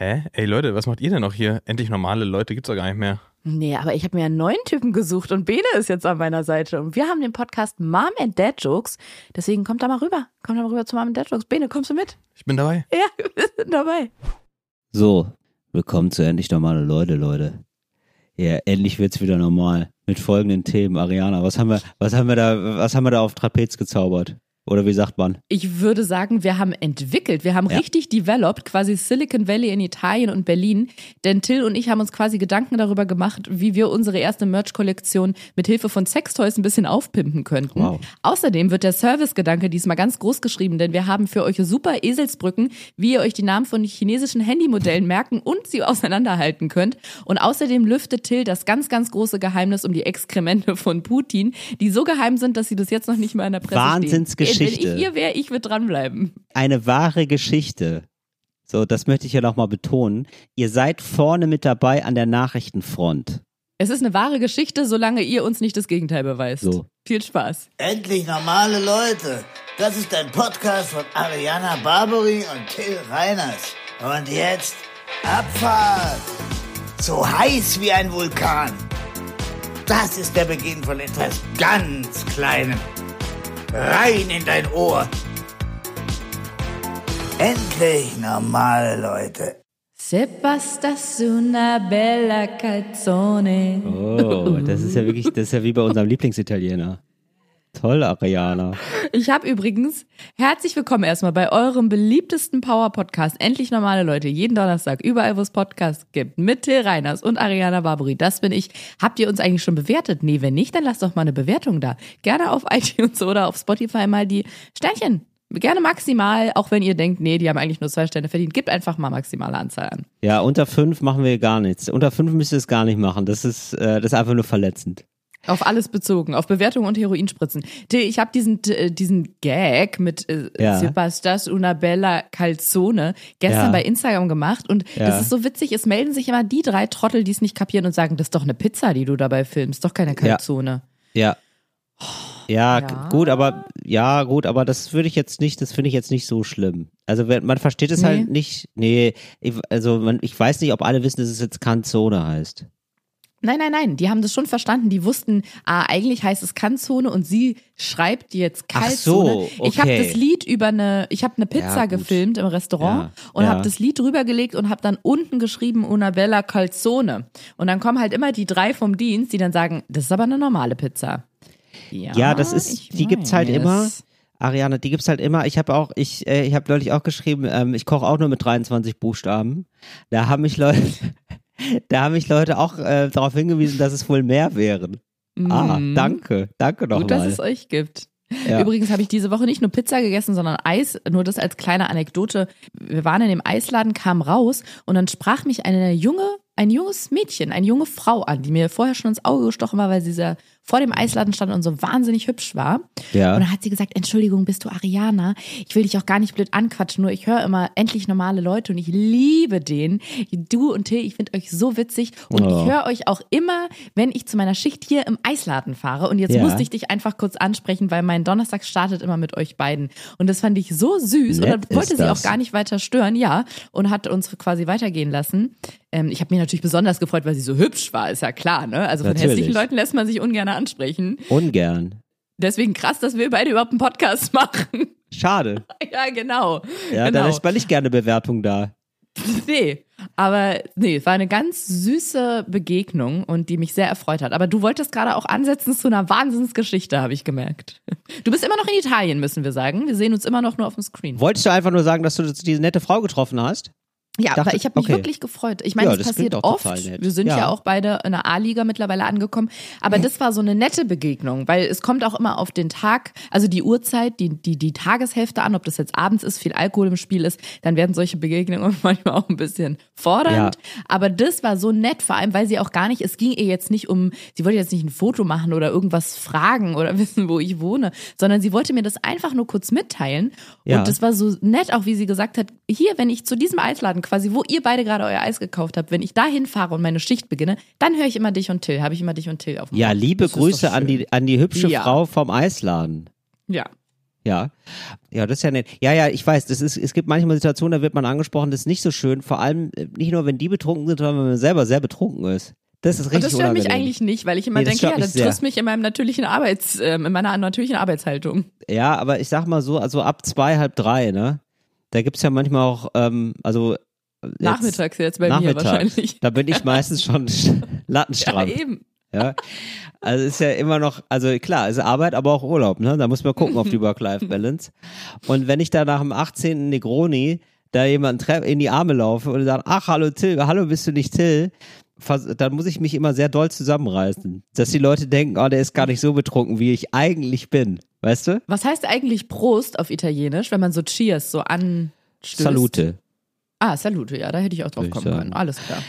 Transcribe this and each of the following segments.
Hä? Ey Leute, was macht ihr denn noch hier? Endlich normale Leute gibt's doch gar nicht mehr. Nee, aber ich habe mir einen neuen Typen gesucht und Bene ist jetzt an meiner Seite. Und wir haben den Podcast Mom and Dad Jokes. Deswegen kommt da mal rüber. Kommt da mal rüber zu Mom and Dad Jokes. Bene, kommst du mit? Ich bin dabei. Ja, wir sind dabei. So, willkommen zu Endlich Normale Leute, Leute. Ja, endlich wird's wieder normal. Mit folgenden Themen. Ariana, was haben wir, was haben wir da, was haben wir da auf Trapez gezaubert? Oder wie sagt man? Ich würde sagen, wir haben entwickelt, wir haben Ja. richtig developed, quasi Silicon Valley in Italien und Berlin. Denn Till und ich haben uns quasi Gedanken darüber gemacht, wie wir unsere erste Merch-Kollektion mit Hilfe von Sextoys ein bisschen aufpimpen könnten. Wow. Außerdem wird der Service-Gedanke diesmal ganz groß geschrieben, denn wir haben für euch super Eselsbrücken, wie ihr euch die Namen von chinesischen Handymodellen merken und sie auseinanderhalten könnt. Und außerdem lüftet Till das ganz, ganz große Geheimnis um die Exkremente von Putin, die so geheim sind, dass sie das jetzt noch nicht mal in der Presse Wahnsinnsgeschichte. stehen. Wenn ich ihr wäre, ich würde dranbleiben. Eine wahre Geschichte. So, das möchte ich ja nochmal betonen. Ihr seid vorne mit dabei an der Nachrichtenfront. Es ist eine wahre Geschichte, solange ihr uns nicht das Gegenteil beweist. So. Viel Spaß. Endlich normale Leute. Das ist ein Podcast von Ariana Barbary und Till Reiners. Und jetzt Abfahrt. So heiß wie ein Vulkan. Das ist der Beginn von etwas ganz Kleinem. Rein in dein Ohr. Endlich normale Leute. Se bastas una bella calzone. Oh, das ist ja wirklich, das ist ja wie bei unserem Lieblingsitaliener. Toll, Ariana. Ich habe übrigens herzlich willkommen erstmal bei eurem beliebtesten Power-Podcast. Endlich normale Leute. Jeden Donnerstag, überall, wo es Podcasts gibt. Mit Till Reiners und Ariana Barbary. Das bin ich. Habt ihr uns eigentlich schon bewertet? Nee, wenn nicht, dann lasst doch mal eine Bewertung da. Gerne auf iTunes oder auf Spotify mal die Sternchen. Gerne maximal, auch wenn ihr denkt, nee, die haben eigentlich nur zwei Sterne verdient. Gebt einfach mal maximale Anzahl an. Ja, unter fünf machen wir gar nichts. Unter fünf müsst ihr es gar nicht machen. Das ist, äh, das ist einfach nur verletzend. Auf alles bezogen, auf Bewertung und Heroinspritzen. Ich habe diesen, äh, diesen Gag mit äh, Ja. Sebastas una bella calzone gestern Ja. bei Instagram gemacht und Ja. das ist so witzig, es melden sich immer die drei Trottel, die es nicht kapieren und sagen, das ist doch eine Pizza, die du dabei filmst, doch keine Calzone. Ja. Ja, Ja. g- gut, aber ja, gut, aber das würde ich jetzt nicht, das finde ich jetzt nicht so schlimm. Also wenn, man versteht es Nee. halt nicht. Nee, ich, also man, ich weiß nicht, ob alle wissen, dass es jetzt Canzone heißt. Nein, nein, nein, die haben das schon verstanden. Die wussten, ah, eigentlich heißt es Canzone und sie schreibt jetzt Ach Calzone. so, Ich habe okay. das Lied über eine, ich habe eine Pizza Ja, gefilmt im Restaurant Ja, und ja. habe das Lied drüber gelegt und habe dann unten geschrieben Una Bella Calzone. Und dann kommen halt immer die drei vom Dienst, die dann sagen, das ist aber eine normale Pizza. Ja, Ja, das ist, die gibt's halt immer. Ariana, die gibt's halt immer. Ich habe auch, ich, äh, ich habe neulich auch geschrieben, ähm, ich koche auch nur mit 23 Buchstaben. Da haben mich Leute, da haben mich Leute auch äh, darauf hingewiesen, dass es wohl mehr wären. Ah, Mhm. danke, danke Gut, dass nochmal. es euch gibt. Ja. Übrigens habe ich diese Woche nicht nur Pizza gegessen, sondern Eis. Nur das als kleine Anekdote. Wir waren in dem Eisladen, kamen raus und dann sprach mich eine junge, ein junges Mädchen, eine junge Frau an, die mir vorher schon ins Auge gestochen war, weil sie sehr vor dem Eisladen stand und so wahnsinnig hübsch war. Ja. Und dann hat sie gesagt, Entschuldigung, bist du Ariana? Ich will dich auch gar nicht blöd anquatschen, nur ich höre immer endlich normale Leute und ich liebe den. Du und Till, ich finde euch so witzig und Oh. ich höre euch auch immer, wenn ich zu meiner Schicht hier im Eisladen fahre. Und jetzt Ja. musste ich dich einfach kurz ansprechen, weil mein Donnerstag startet immer mit euch beiden. Und das fand ich so süß. Nett und dann wollte sie das. auch gar nicht weiter stören, ja. Und hat uns quasi weitergehen lassen. Ähm, ich habe mich natürlich besonders gefreut, weil sie so hübsch war, ist ja klar, ne? Also von Natürlich. hässlichen Leuten lässt man sich ungern ansprechen. Ungern. Deswegen krass, dass wir beide überhaupt einen Podcast machen. Schade. ja, genau. Ja, genau. da lässt man nicht gerne Bewertung da. Nee, aber nee, es war eine ganz süße Begegnung und die mich sehr erfreut hat. Aber du wolltest gerade auch ansetzen zu einer Wahnsinnsgeschichte, habe ich gemerkt. Du bist immer noch in Italien, müssen wir sagen. Wir sehen uns immer noch nur auf dem Screen. Wolltest du einfach nur sagen, dass du diese nette Frau getroffen hast? Ja, dachte- aber ich habe mich okay. wirklich gefreut. Ich meine, Ja, das, passiert oft. Wir sind ja. Ja. auch beide in der A-Liga mittlerweile angekommen. Aber das war so eine nette Begegnung, weil es kommt auch immer auf den Tag, also die Uhrzeit, die, die, die Tageshälfte an, ob das jetzt abends ist, viel Alkohol im Spiel ist, dann werden solche Begegnungen manchmal auch ein bisschen fordernd. Ja. Aber das war so nett, vor allem, weil sie auch gar nicht, es ging ihr jetzt nicht um, sie wollte jetzt nicht ein Foto machen oder irgendwas fragen oder wissen, wo ich wohne, sondern sie wollte mir das einfach nur kurz mitteilen. Und das war so nett, auch wie sie gesagt hat, hier, wenn ich zu diesem Eisladen quasi, wo ihr beide gerade euer Eis gekauft habt, wenn ich da hinfahre und meine Schicht beginne, dann höre ich immer dich und Till, habe ich immer dich und Till auf dem Ja, Ohr. liebe Das Grüße an die, an die hübsche Ja. Frau vom Eisladen. Ja. Ja. Ja, das ist ja nett. Ja, ja, ich weiß, das ist, es gibt manchmal Situationen, da wird man angesprochen, das ist nicht so schön, vor allem äh, nicht nur, wenn die betrunken sind, sondern wenn man selber sehr betrunken ist. Das ist richtig Und das stört mich unangenehm. eigentlich nicht, weil ich immer Nee, denke, ja, mich das trifft mich in meinem natürlichen Arbeits, ähm, in meiner natürlichen Arbeitshaltung. Ja, aber ich sag mal so, also ab zwei, halb drei, ne? Da gibt's ja manchmal auch, ähm, also jetzt- Nachmittags jetzt bei Nachmittag. mir wahrscheinlich. Da bin ich meistens schon Ja, lattenstramm. eben. Ja. Also ist ja immer noch, also klar, ist Arbeit, aber auch Urlaub, ne? Da muss man gucken auf die Work-Life-Balance. Und wenn ich da nach dem 18. Negroni da jemanden in die Arme laufe und sage, ach, hallo Till, hallo, bist du nicht Till? Dann muss ich mich immer sehr doll zusammenreißen. Dass die Leute denken, oh, der ist gar nicht so betrunken, wie ich eigentlich bin. Weißt du? Was heißt eigentlich Prost auf Italienisch, wenn man so Cheers so anstößt? Salute. Ah, Salute, ja, da hätte ich auch drauf kommen können. Alles klar.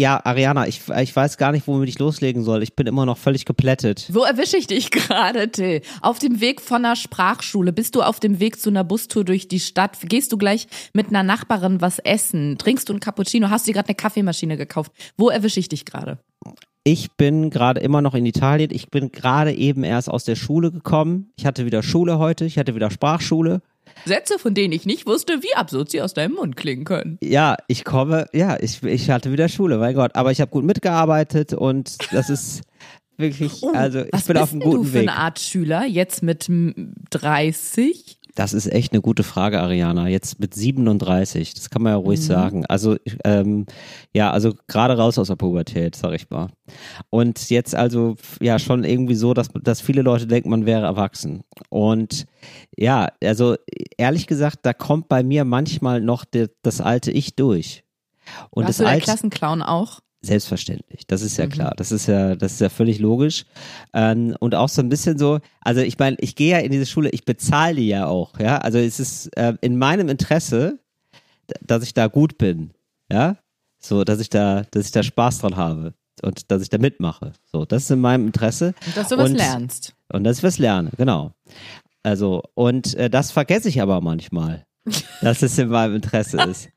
Ja, Ariana, ich, ich weiß gar nicht, womit ich loslegen soll. Ich bin immer noch völlig geplättet. Wo erwische ich dich gerade, Till? Auf dem Weg von einer Sprachschule? Bist du auf dem Weg zu einer Bustour durch die Stadt? Gehst du gleich mit einer Nachbarin was essen? Trinkst du ein Cappuccino? Hast du dir gerade eine Kaffeemaschine gekauft? Wo erwische ich dich gerade? Ich bin gerade immer noch in Italien. Ich bin gerade eben erst aus der Schule gekommen. Ich hatte wieder Schule heute. Ich hatte wieder Sprachschule. Sätze, von denen ich nicht wusste, wie absurd sie aus deinem Mund klingen können. Ja, ich komme, ja, ich, ich hatte wieder Schule, mein Gott. Aber ich habe gut mitgearbeitet und das ist wirklich, also ich Oh, Was bin bist auf einem denn du guten für Weg. eine Art Schüler? Jetzt mit m, 30? Das ist echt eine gute Frage, Ariana. Jetzt mit 37, das kann man ja ruhig sagen. Also, ähm, ja, also gerade raus aus der Pubertät, sag ich mal. Und jetzt also, ja, schon irgendwie so, dass, dass viele Leute denken, man wäre erwachsen. Und ja, also ehrlich gesagt, da kommt bei mir manchmal noch der, das alte Ich durch. Und Warst das du der alte, Klassenclown auch? Selbstverständlich, das ist ja klar, das ist ja, das ist ja völlig logisch. Ähm, und auch so ein bisschen so, also ich meine, ich gehe ja in diese Schule, ich bezahle die ja auch, ja, also es ist äh, in meinem Interesse, dass ich da gut bin, ja, so, dass ich da, dass ich da Spaß dran habe und dass ich da mitmache, so, das ist in meinem Interesse. Und dass du was Und- lernst. und dass ich was lerne, genau. Also, und äh, das vergesse ich aber manchmal, dass es in meinem Interesse ist.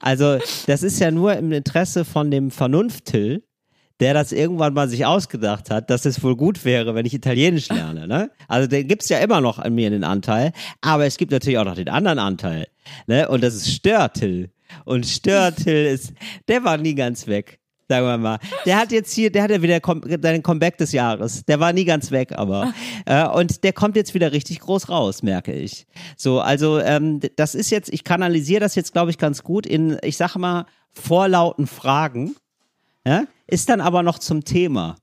Also, das ist ja nur im Interesse von dem Vernunft-Till, der das irgendwann mal sich ausgedacht hat, dass es wohl gut wäre, wenn ich Italienisch lerne. Ne? Also den gibt's ja immer noch an mir den Anteil, aber es gibt natürlich auch noch den anderen Anteil. Ne? Und das ist Störtil. Und Störtil ist, der war nie ganz weg. Sagen wir mal. Der hat jetzt hier, der hat ja wieder deinen Comeback des Jahres. Der war nie ganz weg, aber. Äh, und der kommt jetzt wieder richtig groß raus, merke ich. So, also ähm, das ist jetzt, ich kanalisiere das jetzt, glaube ich, ganz gut in, ich sage mal, vorlauten Fragen. Ja? Ist dann aber noch zum Thema.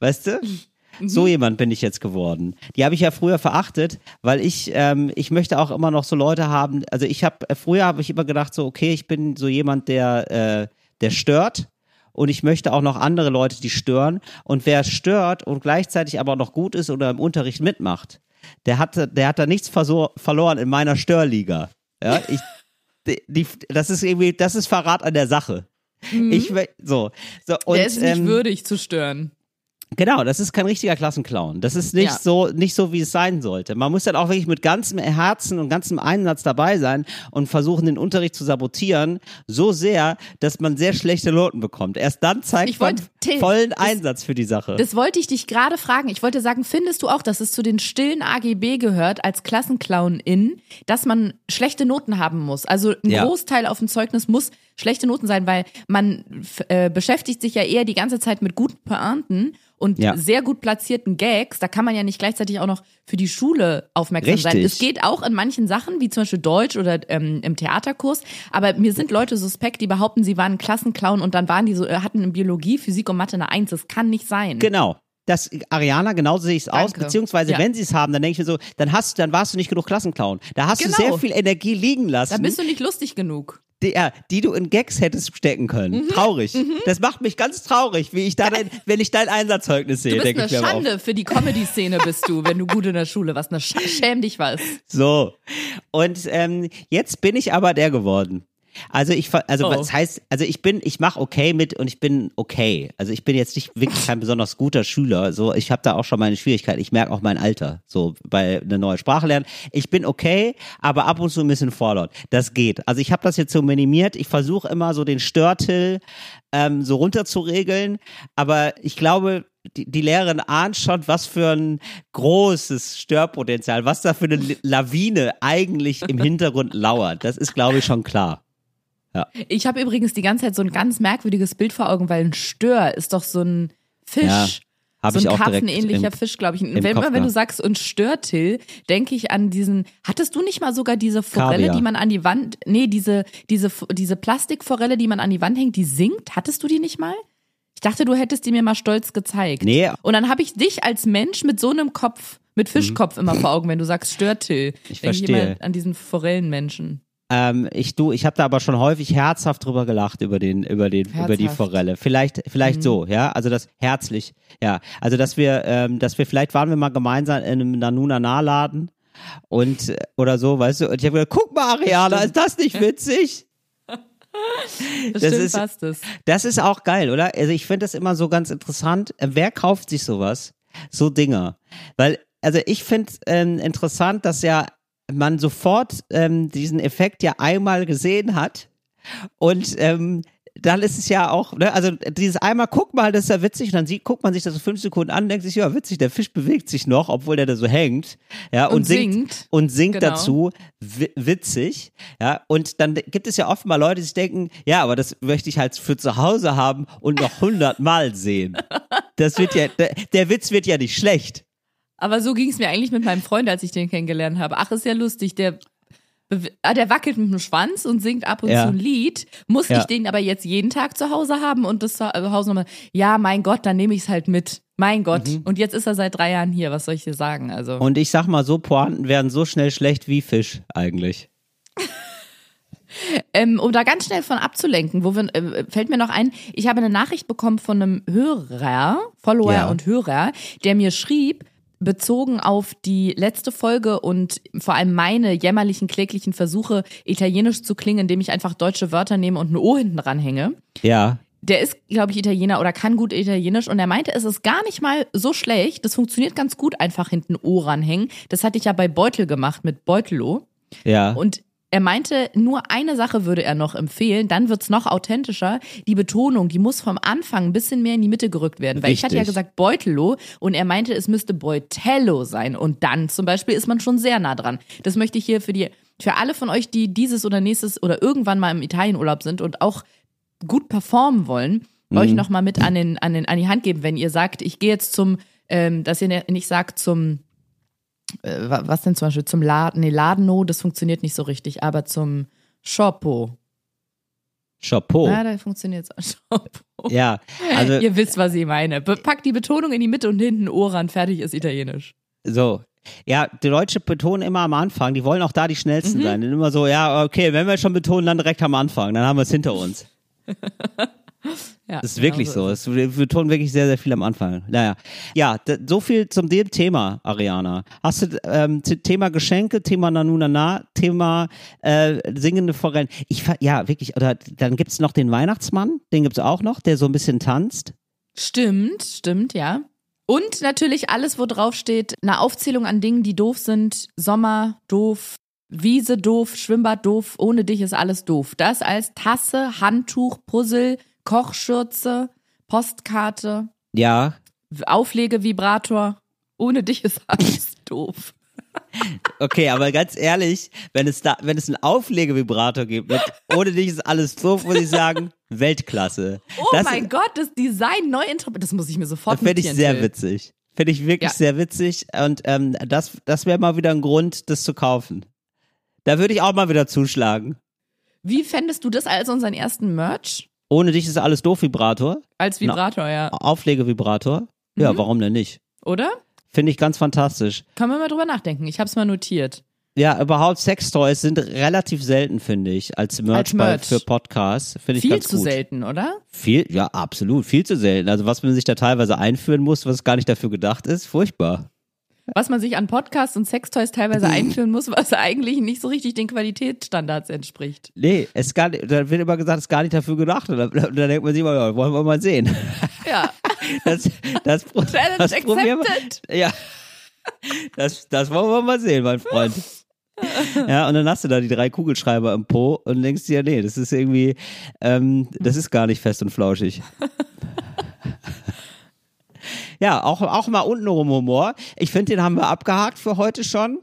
Weißt du? So jemand bin ich jetzt geworden. Die habe ich ja früher verachtet, weil ich ähm, ich möchte auch immer noch so Leute haben. Also ich habe früher habe ich immer gedacht so okay, ich bin so jemand der äh, der stört und ich möchte auch noch andere Leute, die stören. Und wer stört und gleichzeitig aber noch gut ist oder im Unterricht mitmacht, der hat der hat da nichts verloren in meiner Störliga. Ja, ich die, das ist irgendwie das ist Verrat an der Sache. Ich we- so so und Der ist nicht ähm, würdig zu stören. Genau, das ist kein richtiger Klassenclown. Das ist nicht Ja. so, nicht so, wie es sein sollte. Man muss dann auch wirklich mit ganzem Herzen und ganzem Einsatz dabei sein und versuchen, den Unterricht zu sabotieren, so sehr, dass man sehr schlechte Noten bekommt. Erst dann zeigt Ich man Till, vollen das- Einsatz für die Sache. Das wollte ich dich gerade fragen. Ich wollte sagen, findest du auch, dass es zu den stillen AGB gehört als Klassenclown-In, dass man schlechte Noten haben muss? Also ein Ja. Großteil auf dem Zeugnis muss schlechte Noten sein, weil man äh, beschäftigt sich ja eher die ganze Zeit mit guten Pointen und Ja. sehr gut platzierten Gags. Da kann man ja nicht gleichzeitig auch noch für die Schule aufmerksam sein. Richtig. Es geht auch in manchen Sachen, wie zum Beispiel Deutsch oder ähm, im Theaterkurs. Aber mir sind Leute suspekt, die behaupten, sie waren Klassenclown und dann waren die so, äh, hatten in Biologie, Physik und Mathe eine Eins. Das kann nicht sein. Genau. Das, Ariana, genauso sehe ich es aus. Beziehungsweise, Ja. wenn sie es haben, dann denke ich mir so, dann hast, dann warst du nicht genug Klassenclown. Da hast Genau. du sehr viel Energie liegen lassen. Da bist du nicht lustig genug. Die, ja, die du in Gags hättest stecken können. Mhm. Traurig. Das macht mich ganz traurig, wie ich da, dein, wenn ich dein Einsatzzeugnis sehe, Du bist denke eine. Schande für die Comedy-Szene bist du, wenn du gut in der Schule warst. Eine Sch Schäm dich was. So. Und ähm, jetzt bin ich aber der geworden. Also ich also Oh. was heißt, also ich bin ich mache okay mit und ich bin okay. Also ich bin jetzt nicht wirklich kein besonders guter Schüler, so ich habe da auch schon meine Schwierigkeiten. Ich merke auch mein Alter, so bei eine neue Sprache lernen. Ich bin okay, aber ab und zu ein bisschen vorlaut. Das geht. Also ich habe das jetzt so minimiert. Ich versuche immer so den Störtill ähm, so runter zu regeln, aber ich glaube die, die Lehrerin ahnt schon, was für ein großes Störpotenzial, was da für eine Lawine eigentlich im Hintergrund lauert. Das ist, glaube ich, schon klar. Ich habe übrigens die ganze Zeit so ein ganz merkwürdiges Bild vor Augen, weil ein Stör ist doch so ein Fisch. Ja, hab so ein karpfenähnlicher Fisch, glaube ich. im Wenn, Kopf immer wenn du gehabt. sagst und Störtill, denke ich an diesen. Hattest du nicht mal sogar diese Forelle, Kaviar. die man an die Wand? Nee, diese diese diese Plastikforelle, die man an die Wand hängt, die singt. Hattest du die nicht mal? Ich dachte, du hättest die mir mal stolz gezeigt. Nee. Und dann habe ich dich als Mensch mit so einem Kopf, mit Fischkopf immer vor Augen, wenn du sagst Störtill. Mhm. Ich Denk verstehe. immer an diesen Forellenmenschen. Ähm, ich du, ich habe da aber schon häufig herzhaft drüber gelacht über den, über den, über die Herzhaft. Forelle. Vielleicht, vielleicht so, ja. Also das herzlich, ja. Also dass wir, ähm, dass wir vielleicht waren wir mal gemeinsam in einem Nanunana-Laden und äh, oder so, weißt du. Und ich habe gesagt, guck mal, Ariana, ist das nicht witzig? Das, ist- es. Das ist auch geil, oder? Also ich finde das immer so ganz interessant. Äh, Wer kauft sich sowas? So Dinger. Weil, also ich finde ähm, interessant, dass ja man sofort ähm, diesen Effekt ja einmal gesehen hat und ähm, dann ist es ja auch, ne, also dieses einmal, guck mal, das ist ja witzig, und dann sieht, guckt man sich das so fünf Sekunden an, denkt sich, ja, witzig, der Fisch bewegt sich noch, obwohl der da so hängt, ja, und, Und singt, singt. und singt Genau. dazu, wi- witzig, ja, und dann gibt es ja oft mal Leute, die sich denken, ja, aber das möchte ich halt für zu Hause haben und noch hundertmal sehen. Das wird ja, der, der Witz wird ja nicht schlecht. Aber so ging es mir eigentlich mit meinem Freund, als ich den kennengelernt habe. Ach, ist ja lustig, der, ah, der wackelt mit dem Schwanz und singt ab und Ja. zu ein Lied. Muss Ja. ich den aber jetzt jeden Tag zu Hause haben und das zu Hause nochmal, ja, mein Gott, dann nehme ich es halt mit. Mein Gott. Und jetzt ist er seit drei Jahren hier, was soll ich dir sagen? Also. Mhm. Und ich sag mal, so Pointen werden so schnell schlecht wie Fisch eigentlich. Ähm, um da ganz schnell von abzulenken, wo wir, äh, fällt mir noch ein, ich habe eine Nachricht bekommen von einem Hörer, Follower Ja. und Hörer, der mir schrieb, bezogen auf die letzte Folge und vor allem meine jämmerlichen, kläglichen Versuche, italienisch zu klingen, indem ich einfach deutsche Wörter nehme und ein O hinten ranhänge. Ja, Der ist, glaube ich, Italiener oder kann gut Italienisch und er meinte, es ist gar nicht mal so schlecht. Das funktioniert ganz gut, einfach hinten O ranhängen. Das hatte ich ja bei Beutel gemacht mit Beutelo. ja. Und er meinte, nur eine Sache würde er noch empfehlen, dann wird's noch authentischer. Die Betonung, die muss vom Anfang ein bisschen mehr in die Mitte gerückt werden. Weil ich hatte ja Richtig. gesagt Beutello und er meinte, es müsste Beutello sein. Und dann zum Beispiel ist man schon sehr nah dran. Das möchte ich hier für die, für alle von euch, die dieses oder nächstes oder irgendwann mal im Italienurlaub sind und auch gut performen wollen, euch Mhm. nochmal mit an, den, an, den, an die Hand geben, wenn ihr sagt, ich gehe jetzt zum, ähm, dass ihr nicht sagt zum, äh, wa- was denn zum Beispiel, zum Laden, nee, Ladeno, das funktioniert nicht so richtig, aber zum Shoppo. Chapeau. Ja, da funktioniert es. Ja, also Ihr wisst, was ich meine. Packt die Betonung in die Mitte und hinten Ohr ran, fertig ist Italienisch. so. Ja, die Deutsche betonen immer am Anfang, die wollen auch da die Mhm. schnellsten sein. Die sind immer so, ja, okay, wenn wir schon betonen, dann direkt am Anfang, dann haben wir es hinter uns. Ja, Das ist wirklich genau so. Es, wir betonen wirklich sehr, sehr viel am Anfang. Naja. Ja, so viel zum dem Thema, Ariana. Hast du ähm, Thema Geschenke, Thema Nanunana, Thema äh, singende Forellen. Ich ja, wirklich, oder dann gibt's noch den Weihnachtsmann, den gibt's auch noch, der so ein bisschen tanzt. Stimmt, stimmt, ja. Und natürlich alles, wo drauf steht, eine Aufzählung an Dingen, die doof sind. Sommer, doof. Wiese, doof. Schwimmbad, doof. Ohne dich ist alles doof. Das als Tasse, Handtuch, Puzzle, Kochschürze, Postkarte, Ja, Auflegevibrator. Ohne dich ist alles doof. okay, aber ganz ehrlich, wenn es da, wenn es einen Auflegevibrator gibt, mit, ohne dich ist alles doof, muss ich sagen, Weltklasse. Oh Das- mein Gott, das Design neu interpretiert. Das muss ich mir sofort finde ich sehr Till. witzig. Finde ich wirklich Ja. sehr witzig und ähm, das, das wäre mal wieder ein Grund, das zu kaufen. Da würde ich auch mal wieder zuschlagen. Wie fändest du das als unseren ersten Merch? Ohne dich ist alles doof Vibrator, Als Vibrator, ja. Auflegevibrator. Ja, Mhm. warum denn nicht? Oder? Finde ich ganz fantastisch. Können wir mal drüber nachdenken. Ich habe es mal notiert. Ja, überhaupt Sextoys sind relativ selten, finde ich, als Merch, Als Merch. für Podcasts. Finde ich Viel ganz zu gut. selten, oder? Viel, ja, absolut, viel zu selten. Also was man sich da teilweise einführen muss, was gar nicht dafür gedacht ist, furchtbar. Was man sich an Podcasts und Sextoys teilweise einführen muss, was eigentlich nicht so richtig den Qualitätsstandards entspricht. Nee, es gar nicht, da wird immer gesagt, es ist gar nicht dafür gedacht. Und dann, dann denkt man sich immer, ja, wollen wir mal sehen. Ja. Das, das, Challenge das probieren wir- accepted. Ja. Das, das wollen wir mal sehen, mein Freund. Ja, und dann hast du da die drei Kugelschreiber im Po und denkst dir, nee, das ist irgendwie, ähm, das ist gar nicht fest und flauschig. Ja, auch, auch mal untenrum Humor. Ich finde, den haben wir abgehakt für heute schon.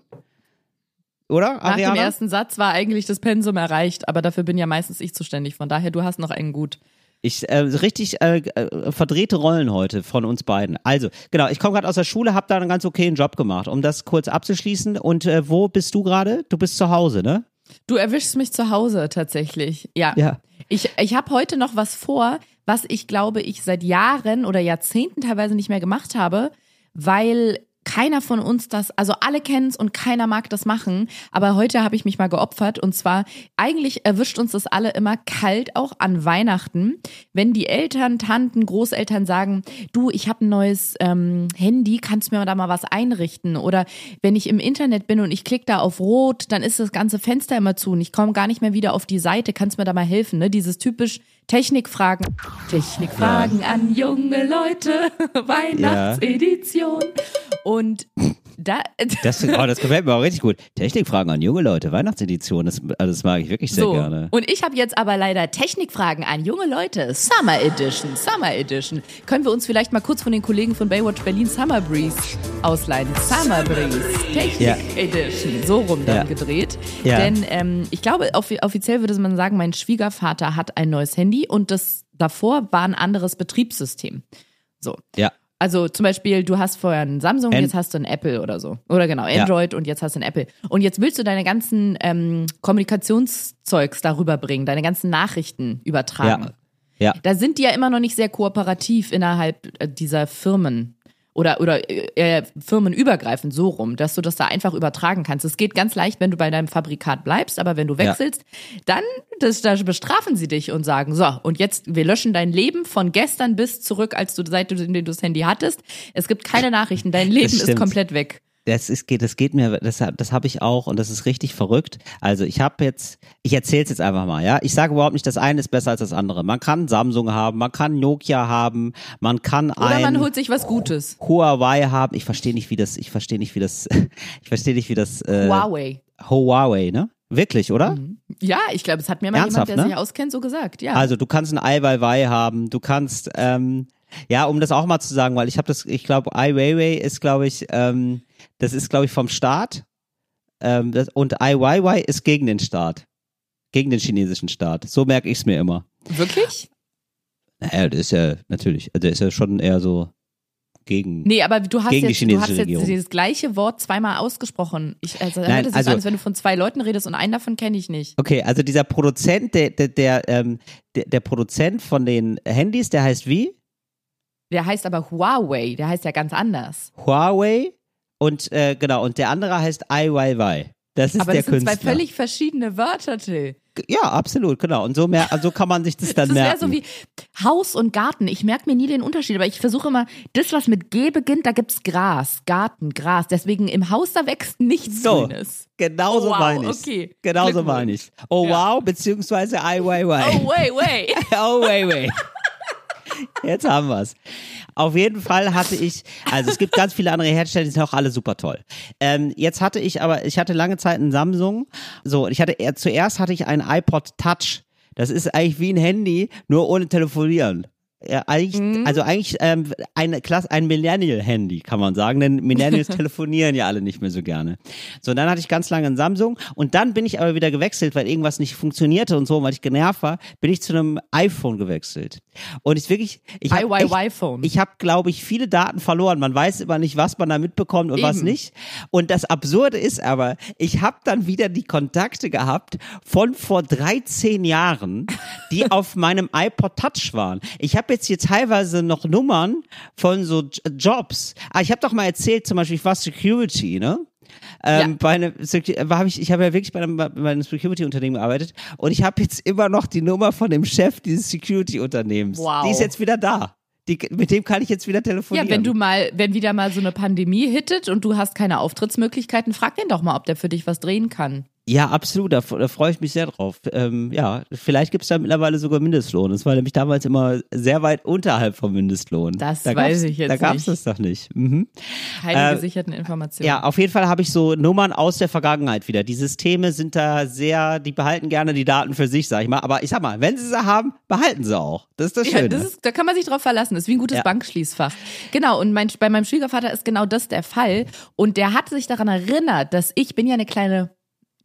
Oder, Nach Ariana? dem ersten Satz war eigentlich das Pensum erreicht, aber dafür bin ja meistens ich zuständig. Von daher, du hast noch einen gut. Ich äh, richtig äh, äh, verdrehte Rollen heute von uns beiden. Also, genau, ich komme gerade aus der Schule, habe da einen ganz okayen Job gemacht, um das kurz abzuschließen. Und äh, wo bist du gerade? Du bist zu Hause, ne? Du erwischst mich zu Hause tatsächlich. Ja. Ja. Ich, ich habe heute noch was vor, was ich glaube, ich seit Jahren oder Jahrzehnten teilweise nicht mehr gemacht habe, weil keiner von uns das, also alle kennen es und keiner mag das machen. Aber heute habe ich mich mal geopfert und zwar eigentlich erwischt uns das alle immer kalt auch an Weihnachten, wenn die Eltern, Tanten, Großeltern sagen, du, ich habe ein neues ähm, Handy, kannst mir da mal was einrichten? Oder wenn ich im Internet bin und ich klicke da auf Rot, dann ist das ganze Fenster immer zu und ich komme gar nicht mehr wieder auf die Seite. Kannst mir da mal helfen? Ne? Dieses typisch Technikfragen. Technikfragen an junge Leute. Weihnachtsedition. Und da, Das, oh, das gefällt mir auch richtig gut. Technikfragen an junge Leute, Weihnachtsedition, das, also das mag ich wirklich sehr so. gerne. Und ich habe jetzt aber leider Technikfragen an junge Leute. Summer Edition, Summer Edition. Können wir uns vielleicht mal kurz von den Kollegen von Baywatch Berlin Summer Breeze ausleihen? Summer Breeze, Technik Ja. Edition. So rum dann Ja. gedreht. Ja. Denn ähm, ich glaube, offi offiziell würde man sagen, mein Schwiegervater hat ein neues Handy und das davor war ein anderes Betriebssystem. So. Ja. Also zum Beispiel, du hast vorher einen Samsung, An- jetzt hast du ein Apple oder so. Oder genau, Ja. Android und jetzt hast du ein Apple. Und jetzt willst du deine ganzen ähm, Kommunikationszeugs darüber bringen, deine ganzen Nachrichten übertragen. Ja. Ja. Da sind die ja immer noch nicht sehr kooperativ innerhalb äh, dieser Firmen. Oder, oder äh, äh, firmenübergreifend so rum, dass du das da einfach übertragen kannst. Es geht ganz leicht, wenn du bei deinem Fabrikat bleibst, aber wenn du wechselst, dann das, da bestrafen sie dich und sagen, so, und jetzt, wir löschen dein Leben von gestern bis zurück, als du, seit du du das Handy hattest. Es gibt keine Nachrichten, dein Leben ist komplett weg. Das ist geht, das geht mir, das, das habe ich auch und das ist richtig verrückt. Also ich habe jetzt, ich erzähle es jetzt einfach mal, ja. Ich sage überhaupt nicht, das eine ist besser als das andere. Man kann Samsung haben, man kann Nokia haben, man kann Oder ein man holt sich was Gutes. Huawei haben. Ich verstehe nicht, wie das, ich verstehe nicht, wie das, ich verstehe nicht, wie das äh, Huawei. Huawei, ne? Wirklich, oder? Ja, ich glaube, es hat mir mal Ernsthaft, jemand, der ne? sich auskennt, so gesagt. Ja. Also du kannst ein Eiweiwei haben, du kannst, ähm, ja, um das auch mal zu sagen, weil ich habe das, ich glaube, Ai Weiwei ist, glaube ich, ähm, das ist, glaube ich, vom Staat ähm, das, und Weiwei ist gegen den Staat, gegen den chinesischen Staat. So merke ich es mir immer. Wirklich? Naja, das ist ja natürlich, der ist ja schon eher so gegen. Nee, aber du hast jetzt, du hast jetzt dieses gleiche Wort zweimal ausgesprochen. Ich, also, Nein, sich also- so an, als wenn du von zwei Leuten redest und einen davon kenne ich nicht. Okay, also dieser Produzent, der, der, der, ähm, der, der Produzent von den Handys, der heißt wie? Der heißt aber Huawei, der heißt ja ganz anders. Huawei und äh, genau, und der andere heißt Ai Weiwei. Das ist aber der das sind Künstler. zwei völlig verschiedene Wörter, Till. Ja, absolut, genau. Und so, mehr, so kann man sich das dann Das wäre merken. so wie Haus und Garten. Ich merke mir nie den Unterschied, aber ich versuche immer, das, was mit G beginnt, da gibt's Gras, Garten, Gras. Deswegen im Haus, da wächst nichts So. Grünes. genau so Oh, wow, meine ich. okay. Genau so meine ich. Oh Ja. wow, beziehungsweise Ai Weiwei. Oh, wait. Oh, wait, wait. Jetzt haben wir's. Auf jeden Fall hatte ich, also es gibt ganz viele andere Hersteller, die sind auch alle super toll. Ähm, jetzt hatte ich aber, ich hatte lange Zeit einen Samsung. So, ich hatte eher, zuerst hatte ich einen iPod Touch. Das ist eigentlich wie ein Handy, nur ohne telefonieren. Ja, eigentlich, Mhm. also eigentlich ähm, eine Klasse, ein Millennial-Handy, kann man sagen, denn Millennials telefonieren ja alle nicht mehr so gerne. So, und dann hatte ich ganz lange ein Samsung und dann bin ich aber wieder gewechselt, weil irgendwas nicht funktionierte und so, weil ich genervt war, bin ich zu einem iPhone gewechselt. Und ich wirklich, ich habe ich habe, glaube ich, viele Daten verloren. Man weiß immer nicht, was man da mitbekommt und was Eben. nicht. Und das Absurde ist aber, ich habe dann wieder die Kontakte gehabt von vor 13 Jahren, die auf meinem iPod Touch waren. Ich habe jetzt hier teilweise noch Nummern von so Jobs. Ah, ich habe doch mal erzählt, zum Beispiel, ich war Security, ne? Ähm, Ja. bei einem, hab ich, ich habe ja wirklich bei einem, bei einem Security-Unternehmen gearbeitet und ich habe jetzt immer noch die Nummer von dem Chef dieses Security-Unternehmens. Wow. Die ist jetzt wieder da. die, mit dem kann ich jetzt wieder telefonieren. Ja, wenn du mal, wenn wieder mal so eine Pandemie hittet und du hast keine Auftrittsmöglichkeiten, frag den doch mal, ob der für dich was drehen kann. Ja, absolut, da, da freue ich mich sehr drauf. Ähm, ja, vielleicht gibt es da mittlerweile sogar Mindestlohn. Das war nämlich damals immer sehr weit unterhalb vom Mindestlohn. Das da weiß ich jetzt Da gab es nicht. das doch nicht. Mhm. Keine Äh, gesicherten Informationen. Ja, auf jeden Fall habe ich so Nummern aus der Vergangenheit wieder. Die Systeme sind da sehr, die behalten gerne die Daten für sich, sag ich mal. Aber ich sag mal, wenn sie sie haben, behalten sie auch. Das ist das Ja, Schöne. das ist, da kann man sich drauf verlassen. Das ist wie ein gutes Ja. Bankschließfach. Genau. Und mein, bei meinem Schwiegervater ist genau das der Fall. Und der hat sich daran erinnert, dass ich bin ja eine kleine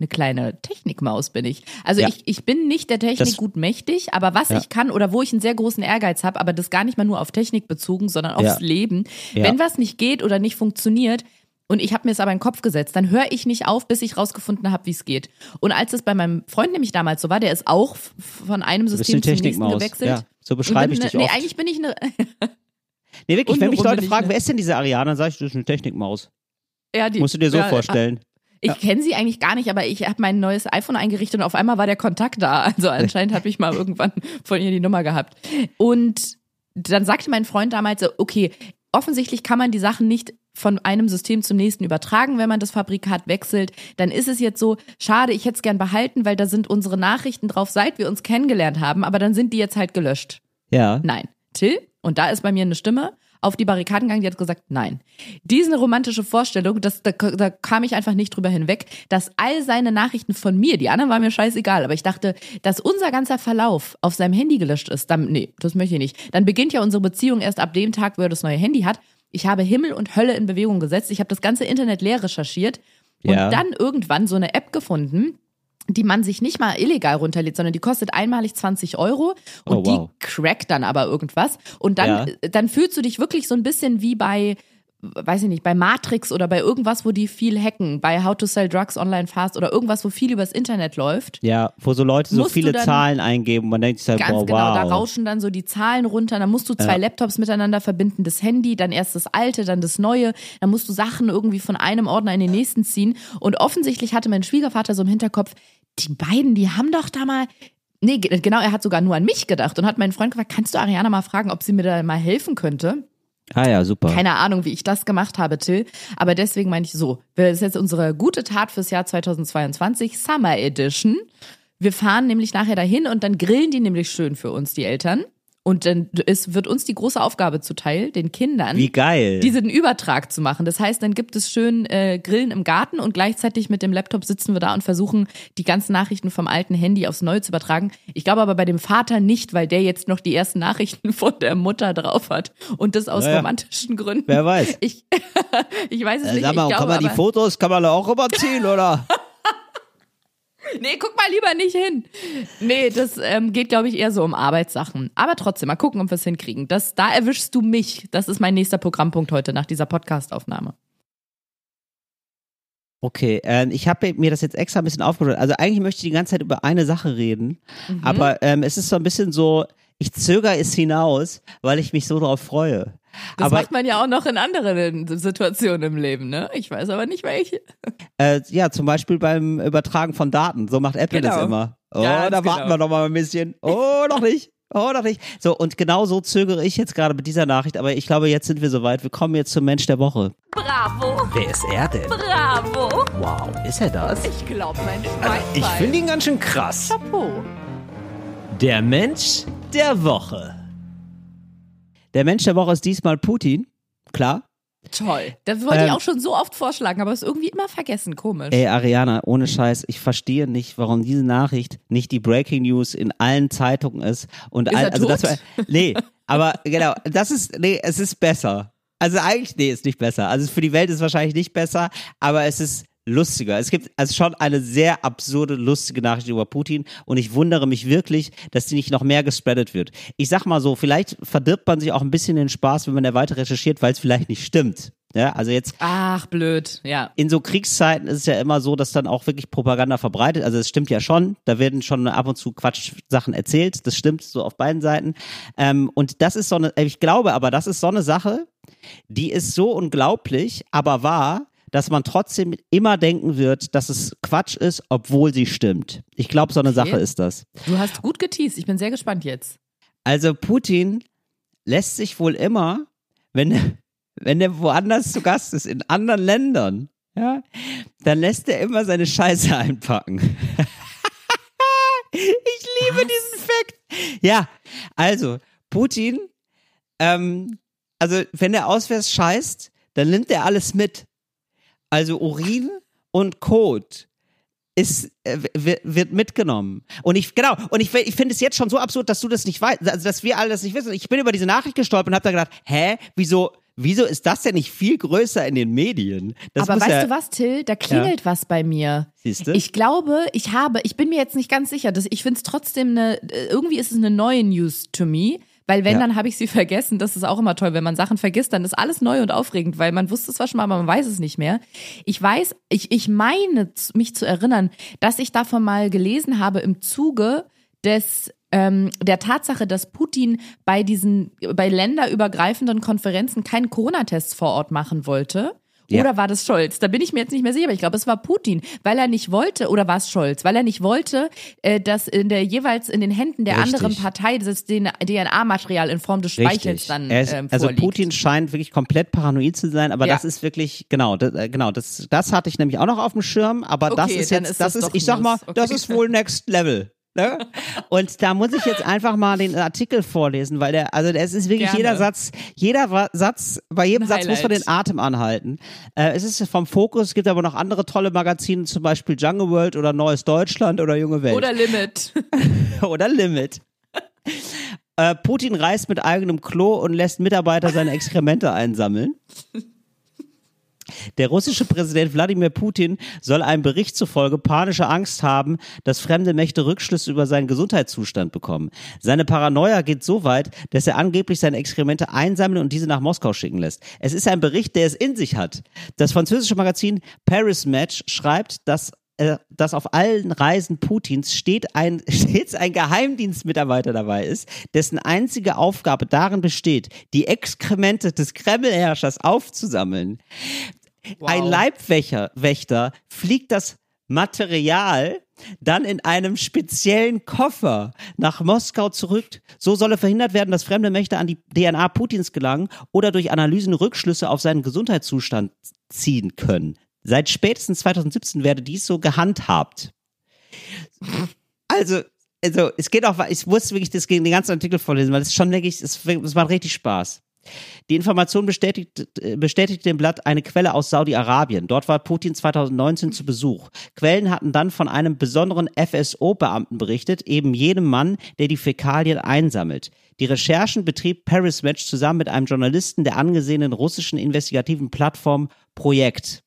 eine kleine Technikmaus bin ich. Also Ja. ich, ich bin nicht der Technik Das- gut mächtig, aber was Ja. ich kann oder wo ich einen sehr großen Ehrgeiz habe, aber das gar nicht mal nur auf Technik bezogen, sondern aufs Ja. Leben. Wenn was nicht geht oder nicht funktioniert, und ich habe mir es aber in den Kopf gesetzt, dann höre ich nicht auf, bis ich rausgefunden habe, wie es geht. Und als es bei meinem Freund nämlich damals so war, der ist auch von einem System zum nächsten gewechselt. Ja, so beschreibe ich dich ne, oft. Nee, eigentlich bin ich eine. nee, wirklich, wenn mich Leute fragen, eine- wer ist denn diese Ariane, dann sage ich, das ist eine Technikmaus. Ja, die, Musst du dir so ja, vorstellen. Ich kenne sie eigentlich gar nicht, aber ich habe mein neues iPhone eingerichtet und auf einmal war der Kontakt da. Also anscheinend habe ich mal irgendwann von ihr die Nummer gehabt. Und dann sagte mein Freund damals, so, okay, offensichtlich kann man die Sachen nicht von einem System zum nächsten übertragen, wenn man das Fabrikat wechselt. Dann ist es jetzt so, schade, ich hätte es gern behalten, weil da sind unsere Nachrichten drauf, seit wir uns kennengelernt haben, aber dann sind die jetzt halt gelöscht. Ja. Nein. Till, und da ist bei mir eine Stimme auf die Barrikaden gegangen, die hat gesagt, nein. Diese romantische Vorstellung, das, da, da kam ich einfach nicht drüber hinweg, dass all seine Nachrichten von mir, die anderen waren mir scheißegal, aber ich dachte, dass unser ganzer Verlauf auf seinem Handy gelöscht ist, dann, nee, das möchte ich nicht. Dann beginnt ja unsere Beziehung erst ab dem Tag, wo er das neue Handy hat. Ich habe Himmel und Hölle in Bewegung gesetzt. Ich habe das ganze Internet leer recherchiert und Ja. dann irgendwann so eine App gefunden, die man sich nicht mal illegal runterlädt, sondern die kostet einmalig 20 Euro und Oh, wow. die crackt dann aber irgendwas. Und dann, Ja. dann fühlst du dich wirklich so ein bisschen wie bei, weiß ich nicht, bei Matrix oder bei irgendwas, wo die viel hacken, bei How to Sell Drugs Online Fast oder irgendwas, wo viel übers Internet läuft. Ja, wo so Leute so viele Zahlen eingeben und man denkt sich halt, Ganz boah, genau, wow. da rauschen dann so die Zahlen runter, dann musst du zwei Ja. Laptops miteinander verbinden, das Handy, dann erst das alte, dann das neue, dann musst du Sachen irgendwie von einem Ordner in den nächsten ziehen und offensichtlich hatte mein Schwiegervater so im Hinterkopf, die beiden, die haben doch da mal Nee, ge- genau, er hat sogar nur an mich gedacht und hat meinen Freund gefragt, kannst du Ariana mal fragen, ob sie mir da mal helfen könnte? ah ja, super. Keine Ahnung, wie ich das gemacht habe, Till. Aber deswegen meine ich so, das ist jetzt unsere gute Tat fürs Jahr 2022, Summer Edition. Wir fahren nämlich nachher dahin und dann grillen die nämlich schön für uns, die Eltern. Und dann es wird uns die große Aufgabe zuteil, den Kindern Wie geil. diesen Übertrag zu machen. Das heißt, dann gibt es schön äh, Grillen im Garten und gleichzeitig mit dem Laptop sitzen wir da und versuchen, die ganzen Nachrichten vom alten Handy aufs neue zu übertragen. Ich glaube aber bei dem Vater nicht, weil der jetzt noch die ersten Nachrichten von der Mutter drauf hat und das aus Ja, ja. romantischen Gründen. Wer weiß. Ich, ich weiß es Äh, nicht. Sag mal, ich kann glaube, man die Fotos, kann man da auch rüberziehen, oder? Nee, guck mal lieber nicht hin. Nee, das ähm, geht, glaube ich, eher so um Arbeitssachen. Aber trotzdem, mal gucken, ob wir es hinkriegen. Das, da erwischst du mich. Das ist mein nächster Programmpunkt heute nach dieser Podcast-Aufnahme. Okay, äh, ich habe mir das jetzt extra ein bisschen aufgeschrieben. Also eigentlich möchte ich die ganze Zeit über eine Sache reden, Mhm. aber ähm, es ist so ein bisschen so, ich zögere es hinaus, weil ich mich so darauf freue. Das aber macht man ja auch noch in anderen Situationen im Leben, ne? Ich weiß aber nicht welche. äh, ja, zum Beispiel beim Übertragen von Daten, so macht Apple das Genau. immer. Oh, Ganz da warten genau. wir noch mal ein bisschen. Oh, noch nicht. Oh, noch nicht. So, und genau so zögere ich jetzt gerade mit dieser Nachricht, aber ich glaube, jetzt sind wir soweit. Wir kommen jetzt zum Mensch der Woche. Bravo, Wer ist er denn? bravo. Wow, ist er das? Ich glaube, mein Schwein. Ich finde ihn ganz schön krass. Chapeau. Der Mensch der Woche. Der Mensch der Woche ist diesmal Putin. Klar. Toll. Das wollte ich Ähm, auch schon so oft vorschlagen, aber ist irgendwie immer vergessen. Komisch. Ey, Ariana, ohne Scheiß, ich verstehe nicht, warum diese Nachricht nicht die Breaking News in allen Zeitungen ist. Und Ist all, also das tot? war, nee, aber genau, das ist, nee, es ist besser. Also eigentlich, nee, ist nicht besser. Also für die Welt ist es wahrscheinlich nicht besser, aber es ist lustiger. Es gibt also schon eine sehr absurde, lustige Nachricht über Putin und ich wundere mich wirklich, dass die nicht noch mehr gespreadet wird. Ich sag mal so, vielleicht verdirbt man sich auch ein bisschen den Spaß, wenn man da weiter recherchiert, weil es vielleicht nicht stimmt. Ja, also jetzt Ach, blöd. Ja. in so Kriegszeiten ist es ja immer so, dass dann auch wirklich Propaganda verbreitet. Also es stimmt ja schon, da werden schon ab und zu Quatsch-Sachen erzählt. Das stimmt so auf beiden Seiten. Ähm, und das ist so eine, ich glaube aber, das ist so eine Sache, die ist so unglaublich, aber wahr, dass man trotzdem immer denken wird, dass es Quatsch ist, obwohl sie stimmt. Ich glaube, so eine Okay. Sache ist das. Du hast gut geteased. Ich bin sehr gespannt jetzt. Also Putin lässt sich wohl immer, wenn, wenn er woanders zu Gast ist, in anderen Ländern, ja, dann lässt er immer seine Scheiße einpacken. ich liebe diesen Fakt. Ja, also, Putin, ähm, also wenn er auswärts scheißt, dann nimmt er alles mit. Also Urin und Kot ist, äh, wird, mitgenommen. Und ich, genau, und ich, ich finde es jetzt schon so absurd, dass du das nicht weißt, also dass wir alle das nicht wissen. Ich bin über diese Nachricht gestolpert und habe da gedacht, hä, wieso, wieso ist das denn nicht viel größer in den Medien? Das Aber weißt ja, du was, Till? Da klingelt was bei mir. Siehste? Ich glaube, ich habe, ich bin mir jetzt nicht ganz sicher, dass ich finde es trotzdem eine, irgendwie ist es eine neue News to me. Weil wenn, Ja. dann habe ich sie vergessen. Das ist auch immer toll. Wenn man Sachen vergisst, dann ist alles neu und aufregend, weil man wusste es zwar schon mal, aber man weiß es nicht mehr. Ich weiß, ich, ich meine, mich zu erinnern, dass ich davon mal gelesen habe im Zuge des ähm, der Tatsache, dass Putin bei diesen bei länderübergreifenden Konferenzen keinen Corona-Test vor Ort machen wollte. Ja. Oder war das Scholz? Da bin ich mir jetzt nicht mehr sicher, aber ich glaube, es war Putin, weil er nicht wollte, oder war es Scholz, weil er nicht wollte, äh, dass in der jeweils in den Händen der Richtig. anderen Partei das DNA-Material in Form des Speichels dann Er ist, ähm, also. Putin scheint wirklich komplett paranoid zu sein, aber Ja. das ist wirklich genau, das, äh, genau, das das hatte ich nämlich auch noch auf dem Schirm, aber das Okay, ist dann jetzt ist das das ist ich sag mal, News. das Okay. ist wohl next level. Ne? Und da muss ich jetzt einfach mal den Artikel vorlesen, weil der, also es ist wirklich Gerne. jeder Satz, jeder Satz, bei jedem Satz muss man den Atem anhalten. Äh, es ist vom Fokus, es gibt aber noch andere tolle Magazine, zum Beispiel Jungle World oder Neues Deutschland oder Junge Welt oder Limit. oder Limit. Äh, Putin reist mit eigenem Klo und lässt Mitarbeiter seine Exkremente einsammeln. Der russische Präsident Wladimir Putin soll einem Bericht zufolge panische Angst haben, dass fremde Mächte Rückschlüsse über seinen Gesundheitszustand bekommen. Seine Paranoia geht so weit, dass er angeblich seine Exkremente einsammeln und diese nach Moskau schicken lässt. Es ist ein Bericht, der es in sich hat. Das französische Magazin Paris Match schreibt, dass dass auf allen Reisen Putins steht ein, stets ein Geheimdienstmitarbeiter dabei ist, dessen einzige Aufgabe darin besteht, die Exkremente des Kremlherrschers aufzusammeln. Ein Leibwächter Wächter fliegt das Material dann in einem speziellen Koffer nach Moskau zurück. So solle verhindert werden, dass fremde Mächte an die DNA Putins gelangen oder durch Analysen Rückschlüsse auf seinen Gesundheitszustand ziehen können. Seit spätestens 2017 werde dies so gehandhabt. Also, also es geht auch, ich muss wirklich das, den ganzen Artikel vorlesen, weil es schon wirklich, es, es macht richtig Spaß. Die Information bestätigt, äh, bestätigt dem Blatt eine Quelle aus Saudi-Arabien. Dort war Putin 2019 zu Besuch. Quellen hatten dann von einem besonderen FSO-Beamten berichtet, eben jenem Mann, der die Fäkalien einsammelt. Die Recherchen betrieb Paris Match zusammen mit einem Journalisten der angesehenen russischen investigativen Plattform Projekt.